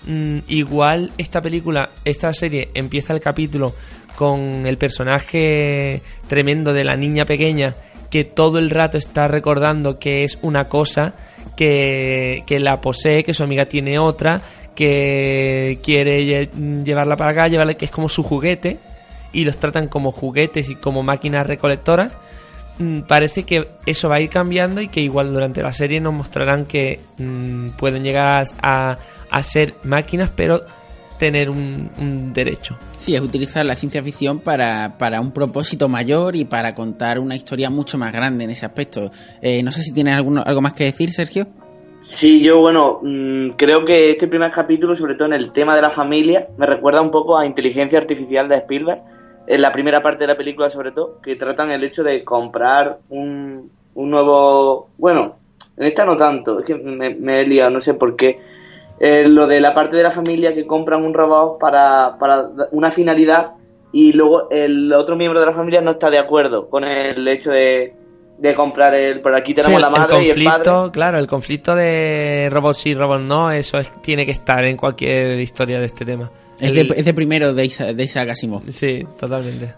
Mm, igual esta película, esta serie empieza el capítulo con el personaje tremendo de la niña pequeña que todo el rato está recordando que es una cosa que, que la posee, que su amiga tiene otra, que quiere lle- llevarla para acá, llevarle que es como su juguete y los tratan como juguetes y como máquinas recolectoras. Mm, Parece que eso va a ir cambiando y que igual durante la serie nos mostrarán que mm, pueden llegar a, a ser máquinas, pero tener un, un derecho. Sí, es utilizar la ciencia ficción para, para un propósito mayor y para contar una historia mucho más grande en ese aspecto. Eh, no sé si tienes alguno, algo más que decir, Sergio. Sí, yo, bueno, mm, creo que este primer capítulo, sobre todo en el tema de la familia, me recuerda un poco a Inteligencia Artificial de Spielberg, en la primera parte de la película, sobre todo, que tratan el hecho de comprar un, un nuevo. Bueno, en esta no tanto, es que me, me he liado, no sé por qué. Eh, lo de la parte de la familia que compran un robot para, para una finalidad y luego el otro miembro de la familia no está de acuerdo con el hecho de, de comprar el. Por aquí tenemos Sí, la el madre y el padre. conflicto, claro, el conflicto de robots sí, robots no, eso es- tiene que estar en cualquier historia de este tema. Es, El- de, es de primero de Isaac Asimov. Sí, totalmente.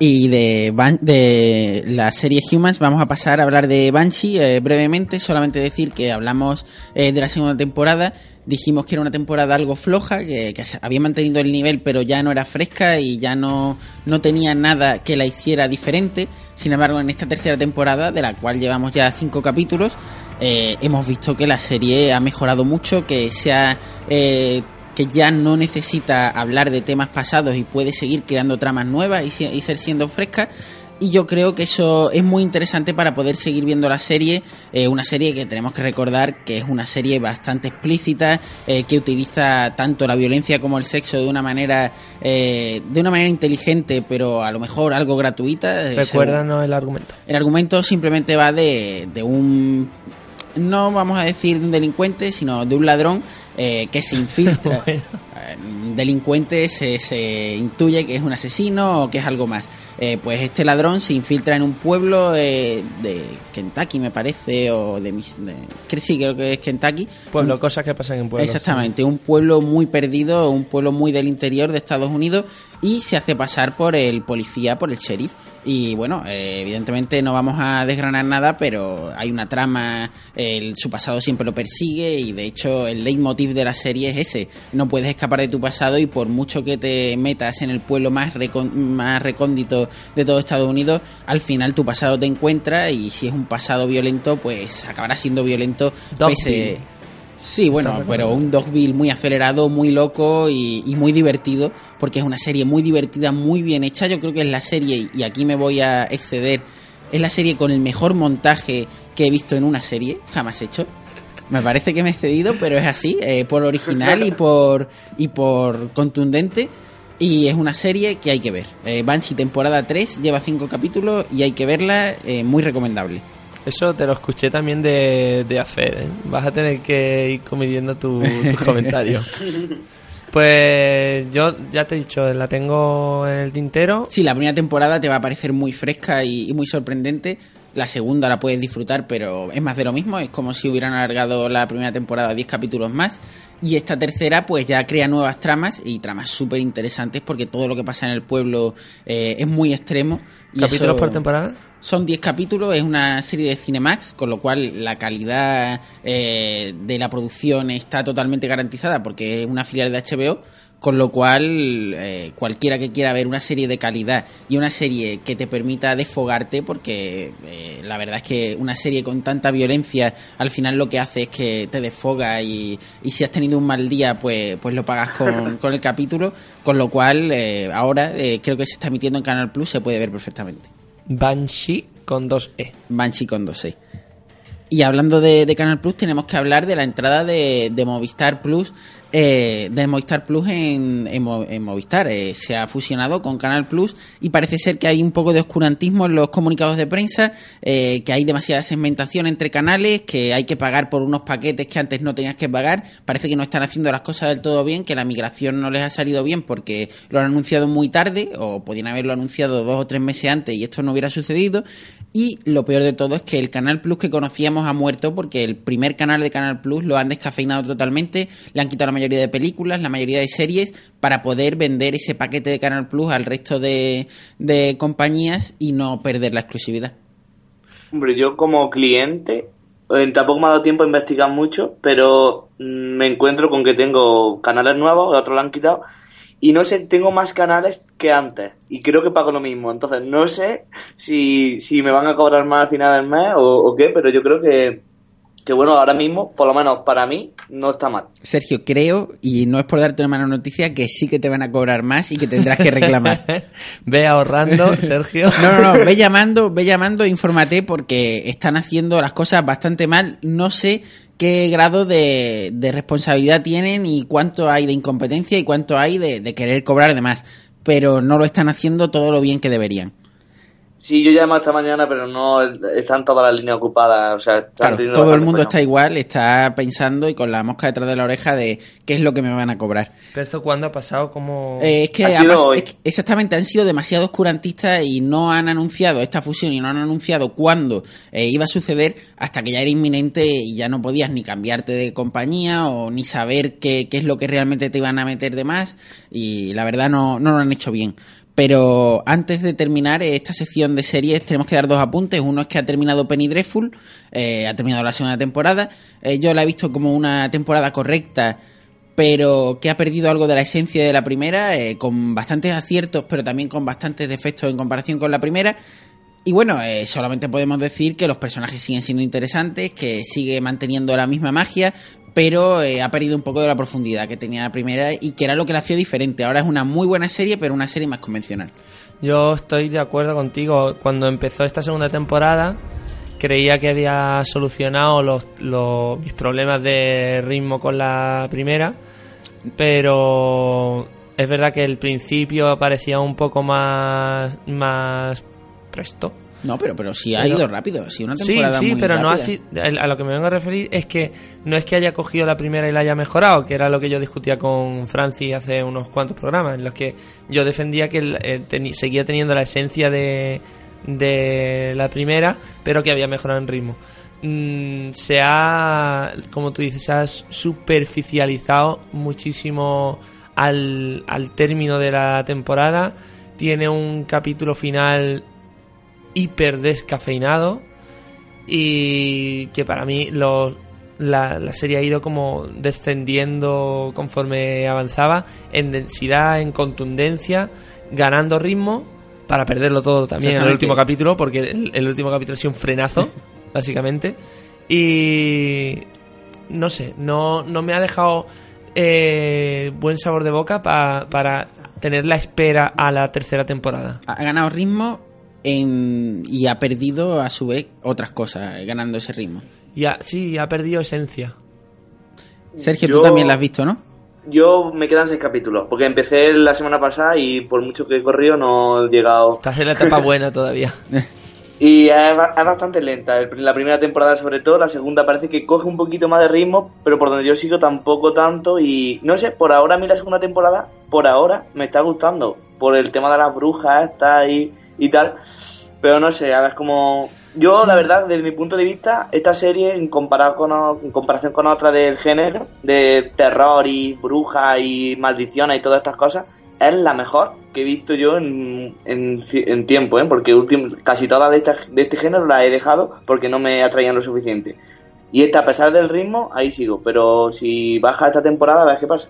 Y de, Ban- de la serie Humans vamos a pasar a hablar de Banshee eh, brevemente, solamente decir que hablamos eh, de la segunda temporada, dijimos que era una temporada algo floja, que, había mantenido el nivel pero ya no era fresca y ya no, no tenía nada que la hiciera diferente, sin embargo en esta tercera temporada, de la cual llevamos ya cinco capítulos, eh, hemos visto que la serie ha mejorado mucho, que se ha... que ya no necesita hablar de temas pasados y puede seguir creando tramas nuevas y, y ser siendo fresca. Y yo creo que eso es muy interesante para poder seguir viendo la serie. eh, una serie que tenemos que recordar que es una serie bastante explícita, eh, que utiliza tanto la violencia como el sexo de una manera eh, de una manera inteligente, pero a lo mejor algo gratuita. Recuérdanos el argumento. el argumento simplemente va de, de un. No vamos a decir de un delincuente, sino de un ladrón eh, que se infiltra. Bueno. Eh, Un delincuente se, se intuye que es un asesino o que es algo más. Eh, pues este ladrón se infiltra en un pueblo eh, de Kentucky, me parece, o de, de. que sí, creo que es Kentucky. Pueblo, cosas que pasan en pueblos. Exactamente, un pueblo muy perdido, un pueblo muy del interior de Estados Unidos y se hace pasar por el policía, por el sheriff. Y bueno, eh, evidentemente no vamos a desgranar nada, pero hay una trama, el- su pasado siempre lo persigue y de hecho el leitmotiv de la serie es ese. No puedes escapar de tu pasado y por mucho que te metas en el pueblo más, recon- más recóndito de todo Estados Unidos, al final tu pasado te encuentra y si es un pasado violento, pues acabará siendo violento Dogville. pese... Sí, bueno, pero un Dogville muy acelerado, muy loco y, y muy divertido, porque es una serie muy divertida, muy bien hecha. Yo creo que es la serie, y aquí me voy a exceder, es la serie con el mejor montaje que he visto en una serie, jamás hecho. Me parece que me he cedido, pero es así, eh, por original y por, y por contundente. Y es una serie que hay que ver. Eh, Banshee temporada 3 lleva 5 capítulos y hay que verla, eh, muy recomendable. Eso te lo escuché también de, de hacer, ¿eh? Vas a tener que ir comiendo tu- tus comentarios. Pues yo ya te he dicho, la tengo en el tintero. Sí, la primera temporada te va a parecer muy fresca y, y muy sorprendente. La segunda la puedes disfrutar, pero es más de lo mismo. Es como si hubieran alargado la primera temporada 10 capítulos más. Y esta tercera, pues ya crea nuevas tramas y tramas súper interesantes porque todo lo que pasa en el pueblo eh, es muy extremo. Y ¿Capítulos eso- por temporada? Son 10 capítulos, es una serie de Cinemax, con lo cual la calidad eh, de la producción está totalmente garantizada porque es una filial de HBO, con lo cual eh, cualquiera que quiera ver una serie de calidad y una serie que te permita desfogarte, porque eh, la verdad es que una serie con tanta violencia al final lo que hace es que te desfoga y, y si has tenido un mal día pues, pues lo pagas con, con el capítulo, con lo cual eh, ahora eh, creo que se está emitiendo en Canal Plus, se puede ver perfectamente. Banshee con dos E. Banshee con 2E. Y hablando de, Canal Plus, tenemos que hablar de la entrada de, de Movistar Plus, eh, de Movistar Plus en, en Movistar. Eh, se ha fusionado con Canal Plus y parece ser que hay un poco de oscurantismo en los comunicados de prensa, eh, que hay demasiada segmentación entre canales, que hay que pagar por unos paquetes que antes no tenías que pagar. Parece que no están haciendo las cosas del todo bien, que la migración no les ha salido bien porque lo han anunciado muy tarde o podían haberlo anunciado dos o tres meses antes y esto no hubiera sucedido. Y lo peor de todo es que el Canal Plus que conocíamos ha muerto porque el primer canal de Canal Plus lo han descafeinado totalmente, le han quitado la mayoría de películas, la mayoría de series para poder vender ese paquete de Canal Plus al resto de, de compañías y no perder la exclusividad. Hombre, yo como cliente eh, tampoco me ha dado tiempo a investigar mucho, pero mm, me encuentro con que tengo canales nuevos, otros lo han quitado, y no sé, tengo más canales que antes, y creo que pago lo mismo. Entonces, no sé si, si me van a cobrar más al final del mes o, o qué, pero yo creo que, que, bueno, ahora mismo, por lo menos para mí, no está mal. Sergio, creo, y no es por darte una mala noticia, que sí que te van a cobrar más y que tendrás que reclamar. Ve ahorrando, Sergio. No, no, no, ve llamando, ve llamando, infórmate porque están haciendo las cosas bastante mal. No sé qué grado de, de responsabilidad tienen y cuánto hay de incompetencia y cuánto hay de, de querer cobrar de más. Pero no lo están haciendo todo lo bien que deberían. Sí, yo llamé esta mañana, pero no están todas las líneas ocupadas. O sea, Claro, todo el mundo está igual, está pensando y con la mosca detrás de la oreja de qué es lo que me van a cobrar. ¿Pero esto cuándo ha pasado? como Eh, es que Ha sido además, hoy. es que exactamente, han sido demasiado oscurantistas y no han anunciado esta fusión y no han anunciado cuándo eh, iba a suceder hasta que ya era inminente y ya no podías ni cambiarte de compañía o ni saber qué, qué es lo que realmente te iban a meter de más y la verdad no, no lo han hecho bien. Pero antes de terminar esta sección de series tenemos que dar dos apuntes. Uno es que ha terminado Penny Dreadful, eh, ha terminado la segunda temporada. Eh, yo la he visto como una temporada correcta, pero que ha perdido algo de la esencia de la primera, eh, con bastantes aciertos, pero también con bastantes defectos en comparación con la primera. Y bueno, solamente podemos decir que los personajes siguen siendo interesantes, que sigue manteniendo la misma magia, pero eh, ha perdido un poco de la profundidad que tenía la primera y que era lo que la hacía diferente. Ahora es una muy buena serie, pero una serie más convencional. Yo estoy de acuerdo contigo. Cuando empezó esta segunda temporada, creía que había solucionado los, los- mis problemas de ritmo con la primera, pero es verdad que el principio parecía un poco más, más presto. No, pero, pero sí ha Pero- ido rápido, sido una Sí, temporada sí, muy pero no así. A lo que me vengo a referir es que no es que haya cogido la primera y la haya mejorado, que era lo que yo discutía con Francis hace unos cuantos programas, en los que yo defendía que eh, seguía teniendo la esencia de, de la primera, pero que había mejorado en ritmo. Mm, se ha, como tú dices, se ha superficializado muchísimo al, al término de la temporada. Tiene un capítulo final hiper descafeinado y que para mí lo- la, la serie ha ido como descendiendo conforme avanzaba en densidad, en contundencia, ganando ritmo para perderlo todo también en el último capítulo porque el, el último capítulo ha sido un frenazo básicamente y no sé, no, no me ha dejado eh, buen sabor de boca pa- para tener la espera a la tercera temporada. Ha ganado ritmo en- y ha perdido a su vez otras cosas, eh, ganando ese ritmo. Ya, sí, ha perdido esencia. Sergio, Yo- tú también la has visto, ¿no? Yo me quedan seis capítulos, porque empecé la semana pasada y por mucho que he corrido no he llegado. Estás en la etapa buena todavía. Y es, ba- es bastante lenta. La primera temporada, sobre todo, la segunda parece que coge un poquito más de ritmo, pero por donde yo sigo tampoco tanto. Y no sé, por ahora a mí la segunda temporada, por ahora me está gustando. Por el tema de las brujas, está ahí y tal. Pero no sé, a ver, como. Yo, la verdad, desde mi punto de vista, esta serie, en, comparado con, en comparación con otra del género, de terror y brujas y maldiciones y todas estas cosas, es la mejor que he visto yo en, en, tiempo, ¿eh? porque casi todas de, estas- de este género las he dejado porque no me atraían lo suficiente. Y esta, a pesar del ritmo, ahí sigo. Pero si baja esta temporada, a ver qué pasa.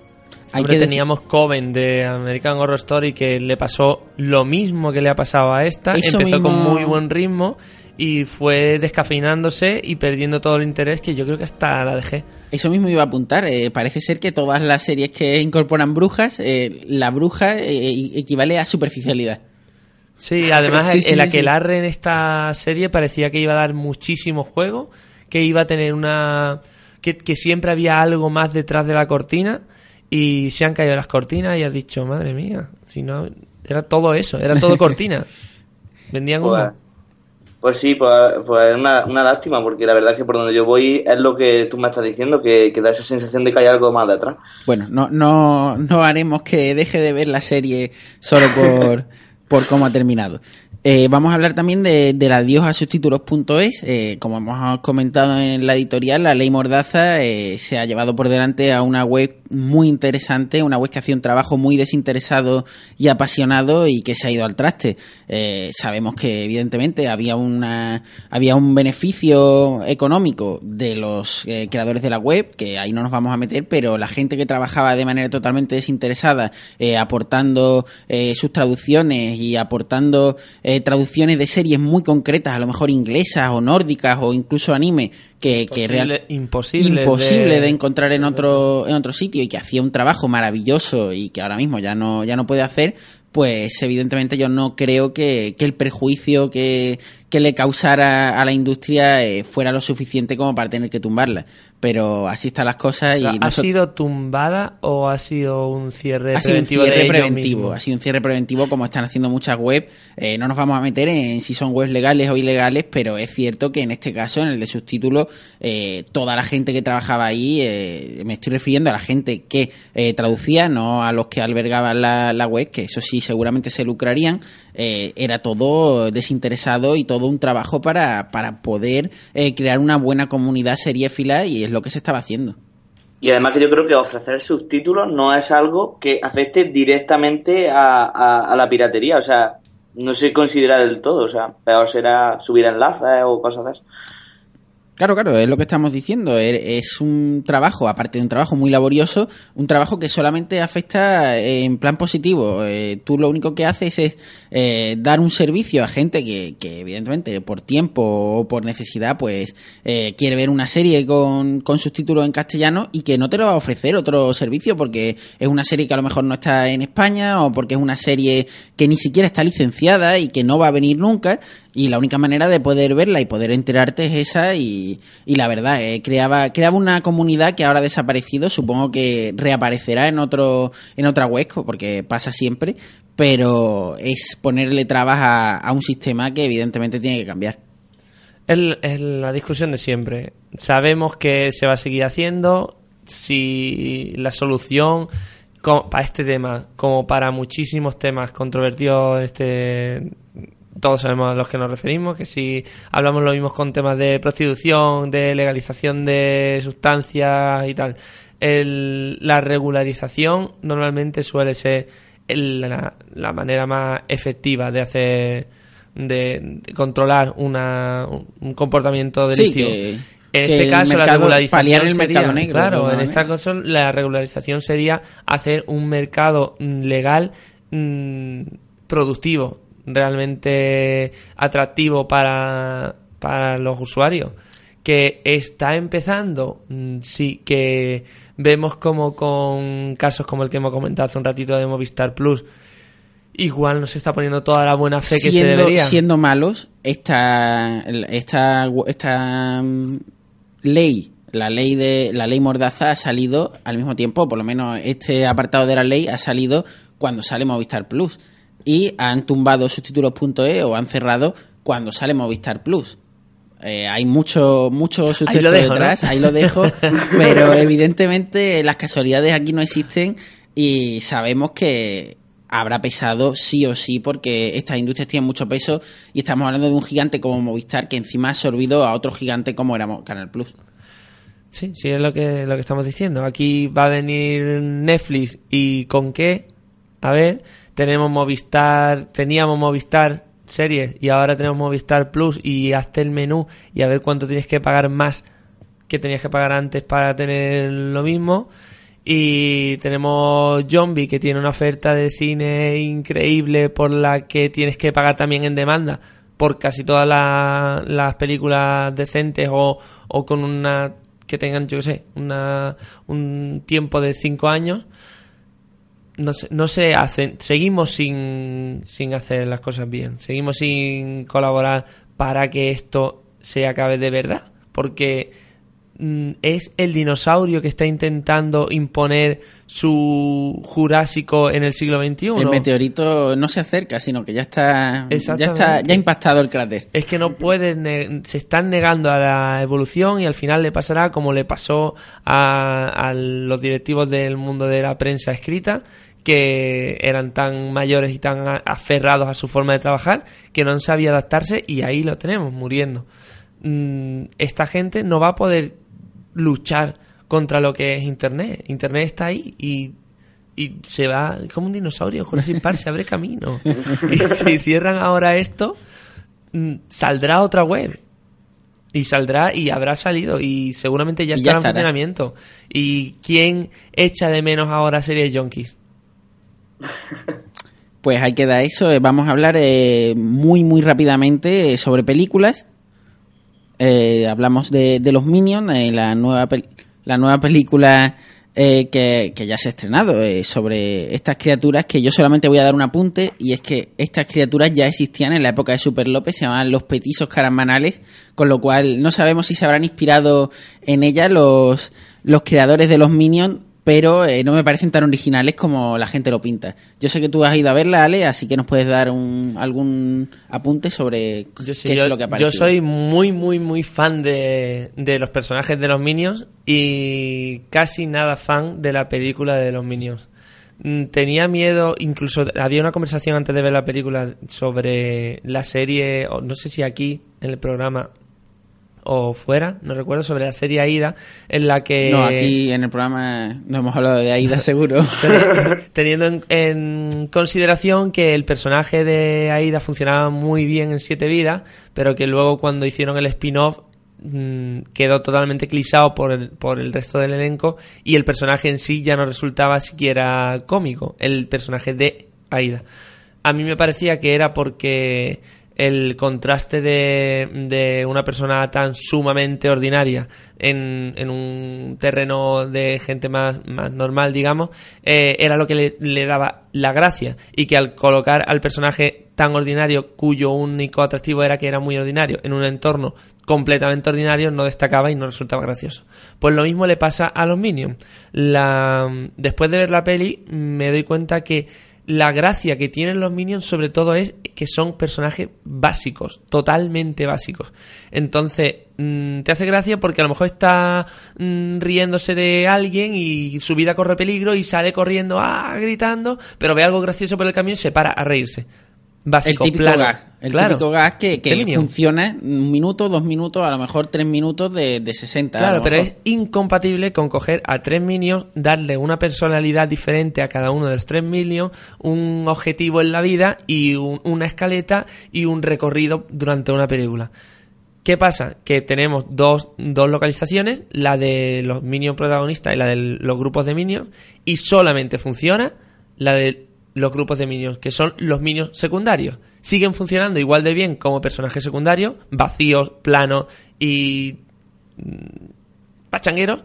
Hombre, teníamos Coven de American Horror Story que le pasó lo mismo que le ha pasado a esta. Eso Empezó con muy buen ritmo y fue descafeinándose y perdiendo todo el interés que yo creo que hasta la dejé. Eso mismo iba a apuntar. eh, parece ser que todas las series que incorporan brujas, eh, la bruja eh, equivale a superficialidad. Sí, además Sí, el- sí, el sí, aquelarre en esta serie parecía que iba a dar muchísimo juego, que iba a tener una... que, que siempre había algo más detrás de la cortina y se han caído las cortinas y has dicho, madre mía, si no... Era todo eso, era todo cortina. Vendían humo. Pues, pues sí, pues, pues es una, una lástima, porque la verdad es que por donde yo voy es lo que tú me estás diciendo, que, que da esa sensación de que hay algo más detrás. Bueno, no, no, no haremos que deje de ver la serie solo por, por cómo ha terminado. Eh, vamos a hablar también de, del adiós a subtítulos.es. Eh, como hemos comentado en la editorial, la ley Mordaza eh, se ha llevado por delante a una web muy interesante, una web que hacía un trabajo muy desinteresado y apasionado y que se ha ido al traste. Eh, sabemos que evidentemente había una había un beneficio económico de los creadores de la web, que ahí no nos vamos a meter, pero la gente que trabajaba de manera totalmente desinteresada, aportando sus traducciones y aportando eh, traducciones de series muy concretas, a lo mejor inglesas o nórdicas o incluso anime, que, que Imposible- real- imposible imposible de- de encontrar en otro en otro sitio y que hacía un trabajo maravilloso y que ahora mismo ya no ya no puede hacer pues evidentemente yo no creo que, que el perjuicio que, que le causara a la industria eh, fuera lo suficiente como para tener que tumbarla pero así están las cosas y ¿Ha nosotros- sido tumbada o ha sido un cierre ha sido un preventivo de cierre preventivo, ha sido un cierre preventivo como están haciendo muchas webs. Eh, no nos vamos a meter en si son webs legales o ilegales, pero es cierto que en este caso, en el de subtítulos, eh, toda la gente que trabajaba ahí, eh, me estoy refiriendo a la gente que eh, traducía, no a los que albergaban la, la web, que eso sí seguramente se lucrarían. Eh, era todo desinteresado y todo un trabajo para, para poder eh, crear una buena comunidad seriéfila y es lo que se estaba haciendo. Y además que yo creo que ofrecer subtítulos no es algo que afecte directamente a, a- a la piratería, o sea, no se considera del todo, o sea, peor será subir enlaces o cosas eso. Claro, claro, es lo que estamos diciendo. E- Es un trabajo, aparte de un trabajo muy laborioso, un trabajo que solamente afecta en plan positivo. Eh, tú lo único que haces es eh, dar un servicio a gente que, que evidentemente, por tiempo o por necesidad, pues eh, quiere ver una serie con, con subtítulos en castellano y que no te lo va a ofrecer otro servicio porque es una serie que a lo mejor no está en España o porque es una serie que ni siquiera está licenciada y que no va a venir nunca. Y la única manera de poder verla y poder enterarte es esa y, y la verdad, eh, creaba, creaba una comunidad que ahora ha desaparecido, supongo que reaparecerá en otro, en otra web, porque pasa siempre, pero es ponerle trabas a, a un sistema que evidentemente tiene que cambiar. Es, la discusión de siempre. Sabemos que se va a seguir haciendo. Si la solución para este tema, como para muchísimos temas controvertidos, este, todos sabemos a los que nos referimos, que si hablamos lo mismo con temas de prostitución, de legalización de sustancias y tal, el- la regularización normalmente suele ser el- la, la manera más efectiva de hacer de, de controlar una, un comportamiento Sí, delictivo. que- en que este caso, la regularización paliar el sería, mercado negro, de claro, en este caso la regularización sería hacer un mercado legal mm, productivo, realmente atractivo para, para los usuarios. Que está empezando, mm, sí, que vemos como con casos como el que hemos comentado hace un ratito de Movistar Plus, igual no se está poniendo toda la buena fe que se debería. siendo malos, esta, esta, esta mm, ley, la ley de la ley Mordaza ha salido al mismo tiempo, por lo menos este apartado de la ley ha salido cuando sale Movistar Plus y han tumbado subtítulos.es o han cerrado cuando sale Movistar Plus. Eh, hay mucho, mucho Ahí lo sustento dejo, detrás, ¿no? ahí lo dejo, pero evidentemente las casualidades aquí no existen y sabemos que habrá pesado sí o sí porque estas industrias tienen mucho peso y estamos hablando de un gigante como Movistar que encima ha absorbido a otro gigante como era Canal Plus. Sí, sí, es lo que, lo que estamos diciendo. Aquí va a venir Netflix y con qué. A ver, tenemos Movistar, teníamos Movistar series y ahora tenemos Movistar Plus y hazte el menú y a ver cuánto tienes que pagar más que tenías que pagar antes para tener lo mismo. Y tenemos Zombie que tiene una oferta de cine increíble por la que tienes que pagar también en demanda por casi todas la- las películas decentes o, o con una que tengan, yo qué sé, una, un tiempo de cinco años. No se, no se hacen, seguimos sin, sin hacer las cosas bien, seguimos sin colaborar para que esto se acabe de verdad, porque mm, es el dinosaurio que está intentando imponer su Jurásico en el siglo XXI. El meteorito no se acerca, sino que ya está, ya está, ya ha impactado el cráter. Es que no pueden, se están negando a la evolución y al final le pasará como le pasó a, a los directivos del mundo de la prensa escrita, que eran tan mayores y tan aferrados a su forma de trabajar que no han sabido adaptarse y ahí lo tenemos, muriendo. Mm, Esta gente no va a poder luchar contra lo que es Internet. Internet está ahí y y se va como un dinosaurio, Jurassic Park se abre camino. Y si cierran ahora esto, mm, saldrá otra web. Y saldrá y habrá salido y seguramente ya Y ya estará en funcionamiento. ¿Y quién echa de menos ahora series junkies? Pues ahí queda eso. Eh, Vamos a hablar eh, muy, muy rápidamente eh, sobre películas. Eh, hablamos de, los Minions, eh, la, nueva la nueva película que, que ya se ha estrenado sobre estas criaturas, que yo solamente voy a dar un apunte, y es que estas criaturas ya existían en la época de Super López, se llamaban los petizos caramanales, con lo cual no sabemos si se habrán inspirado en ellas los, los creadores de los Minions, pero eh, no me parecen tan originales como la gente lo pinta. Yo sé que tú has ido a verla, Ale, así que nos puedes dar un, algún apunte sobre qué Sí, es yo, lo que ha yo soy muy, muy, muy fan de, de los personajes de los Minions y casi nada fan de la película de los Minions. Mm, Tenía miedo, incluso había una conversación antes de ver la película sobre la serie, no sé si aquí en el programa o fuera, no recuerdo, sobre la serie Aida, en la que... No, aquí en el programa no hemos hablado de Aida, seguro. teniendo en, en consideración que el personaje de Aida funcionaba muy bien en Siete Vidas, pero que luego cuando hicieron el spin-off mm, quedó totalmente clisado por el, por el resto del elenco y el personaje en sí ya no resultaba siquiera cómico, el personaje de Aida. A mí me parecía que era porque el contraste de, de una persona tan sumamente ordinaria en, en un terreno de gente más, más normal, digamos, eh, era lo que le, daba la gracia. Y que al colocar al personaje tan ordinario, cuyo único atractivo era que era muy ordinario, en un entorno completamente ordinario, no destacaba y no resultaba gracioso. Pues lo mismo le pasa a los Minions. La, después de ver la peli, me doy cuenta que la gracia que tienen los Minions sobre todo es que son personajes básicos, totalmente básicos. Entonces, mm, te hace gracia porque a lo mejor está mm, riéndose de alguien y su vida corre peligro y sale corriendo, ah, gritando, pero ve algo gracioso por el camino y se para a reírse. Básico, el típico plano. gag. El Claro. típico gag que, que funciona un minuto, dos minutos, a lo mejor tres minutos de, de 60. a Claro, pero es incompatible con coger a tres minions, darle una personalidad diferente a cada uno de los tres minions, un objetivo en la vida y un- una escaleta y un recorrido durante una película. ¿Qué pasa? Que tenemos dos, dos localizaciones, la de los minions protagonistas y la de los grupos de minions, y solamente funciona la de los grupos de minions, que son los minions secundarios. Siguen funcionando igual de bien como personajes secundarios, vacíos, planos y pachangueros,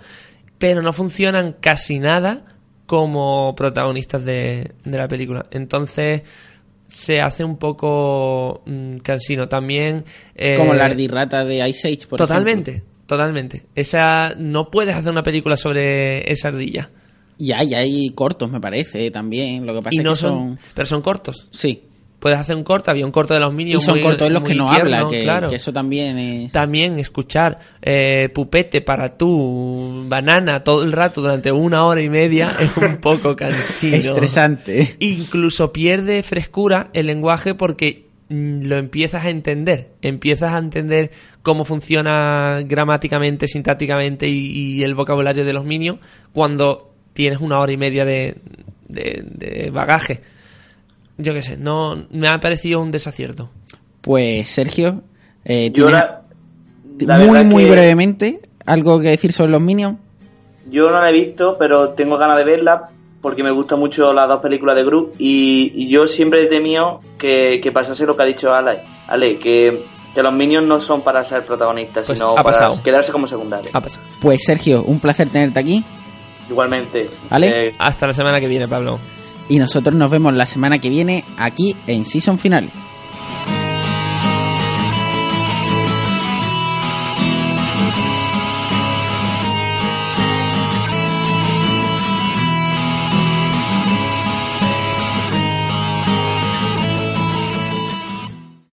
pero no funcionan casi nada como protagonistas de, de la película. Entonces se hace un poco mm, cansino. También... eh, Como la ardirrata de Ice Age, por Totalmente, ejemplo. totalmente. Esa, no puedes hacer una película sobre esa ardilla. Y hay, hay cortos, me parece, también. Lo que pasa Y es no que son, son... pero son cortos. Sí. puedes hacer un corto, había un corto de los Y Minions son muy- cortos en los que no tierno, habla, que, claro. que eso también es... También escuchar eh, Pupete para tú, banana todo el rato durante una hora y media es un poco cansino. Estresante. Incluso pierde frescura el lenguaje porque mm, lo empiezas a entender. Empiezas a entender cómo funciona gramáticamente, sintácticamente y, y el vocabulario de los Minions cuando tienes una hora y media de, de- de bagaje. Yo qué sé, no me ha parecido un desacierto. Pues Sergio, eh, Yo ¿tienes la- la muy muy que- brevemente algo que decir sobre los Minions? Yo no la he visto, pero tengo ganas de verla porque me gustan mucho las dos películas de Group y, y yo siempre he temido que, que pasase lo que ha dicho Ale, Ale que, que los Minions no son para ser protagonistas, Pues sino para pasado. quedarse como secundarios. Ha pasado. Pues Sergio, un placer tenerte aquí Igualmente. ¿Vale? Eh, Hasta la semana que viene, Pablo. y nosotros nos vemos la semana que viene aquí en Season Finale.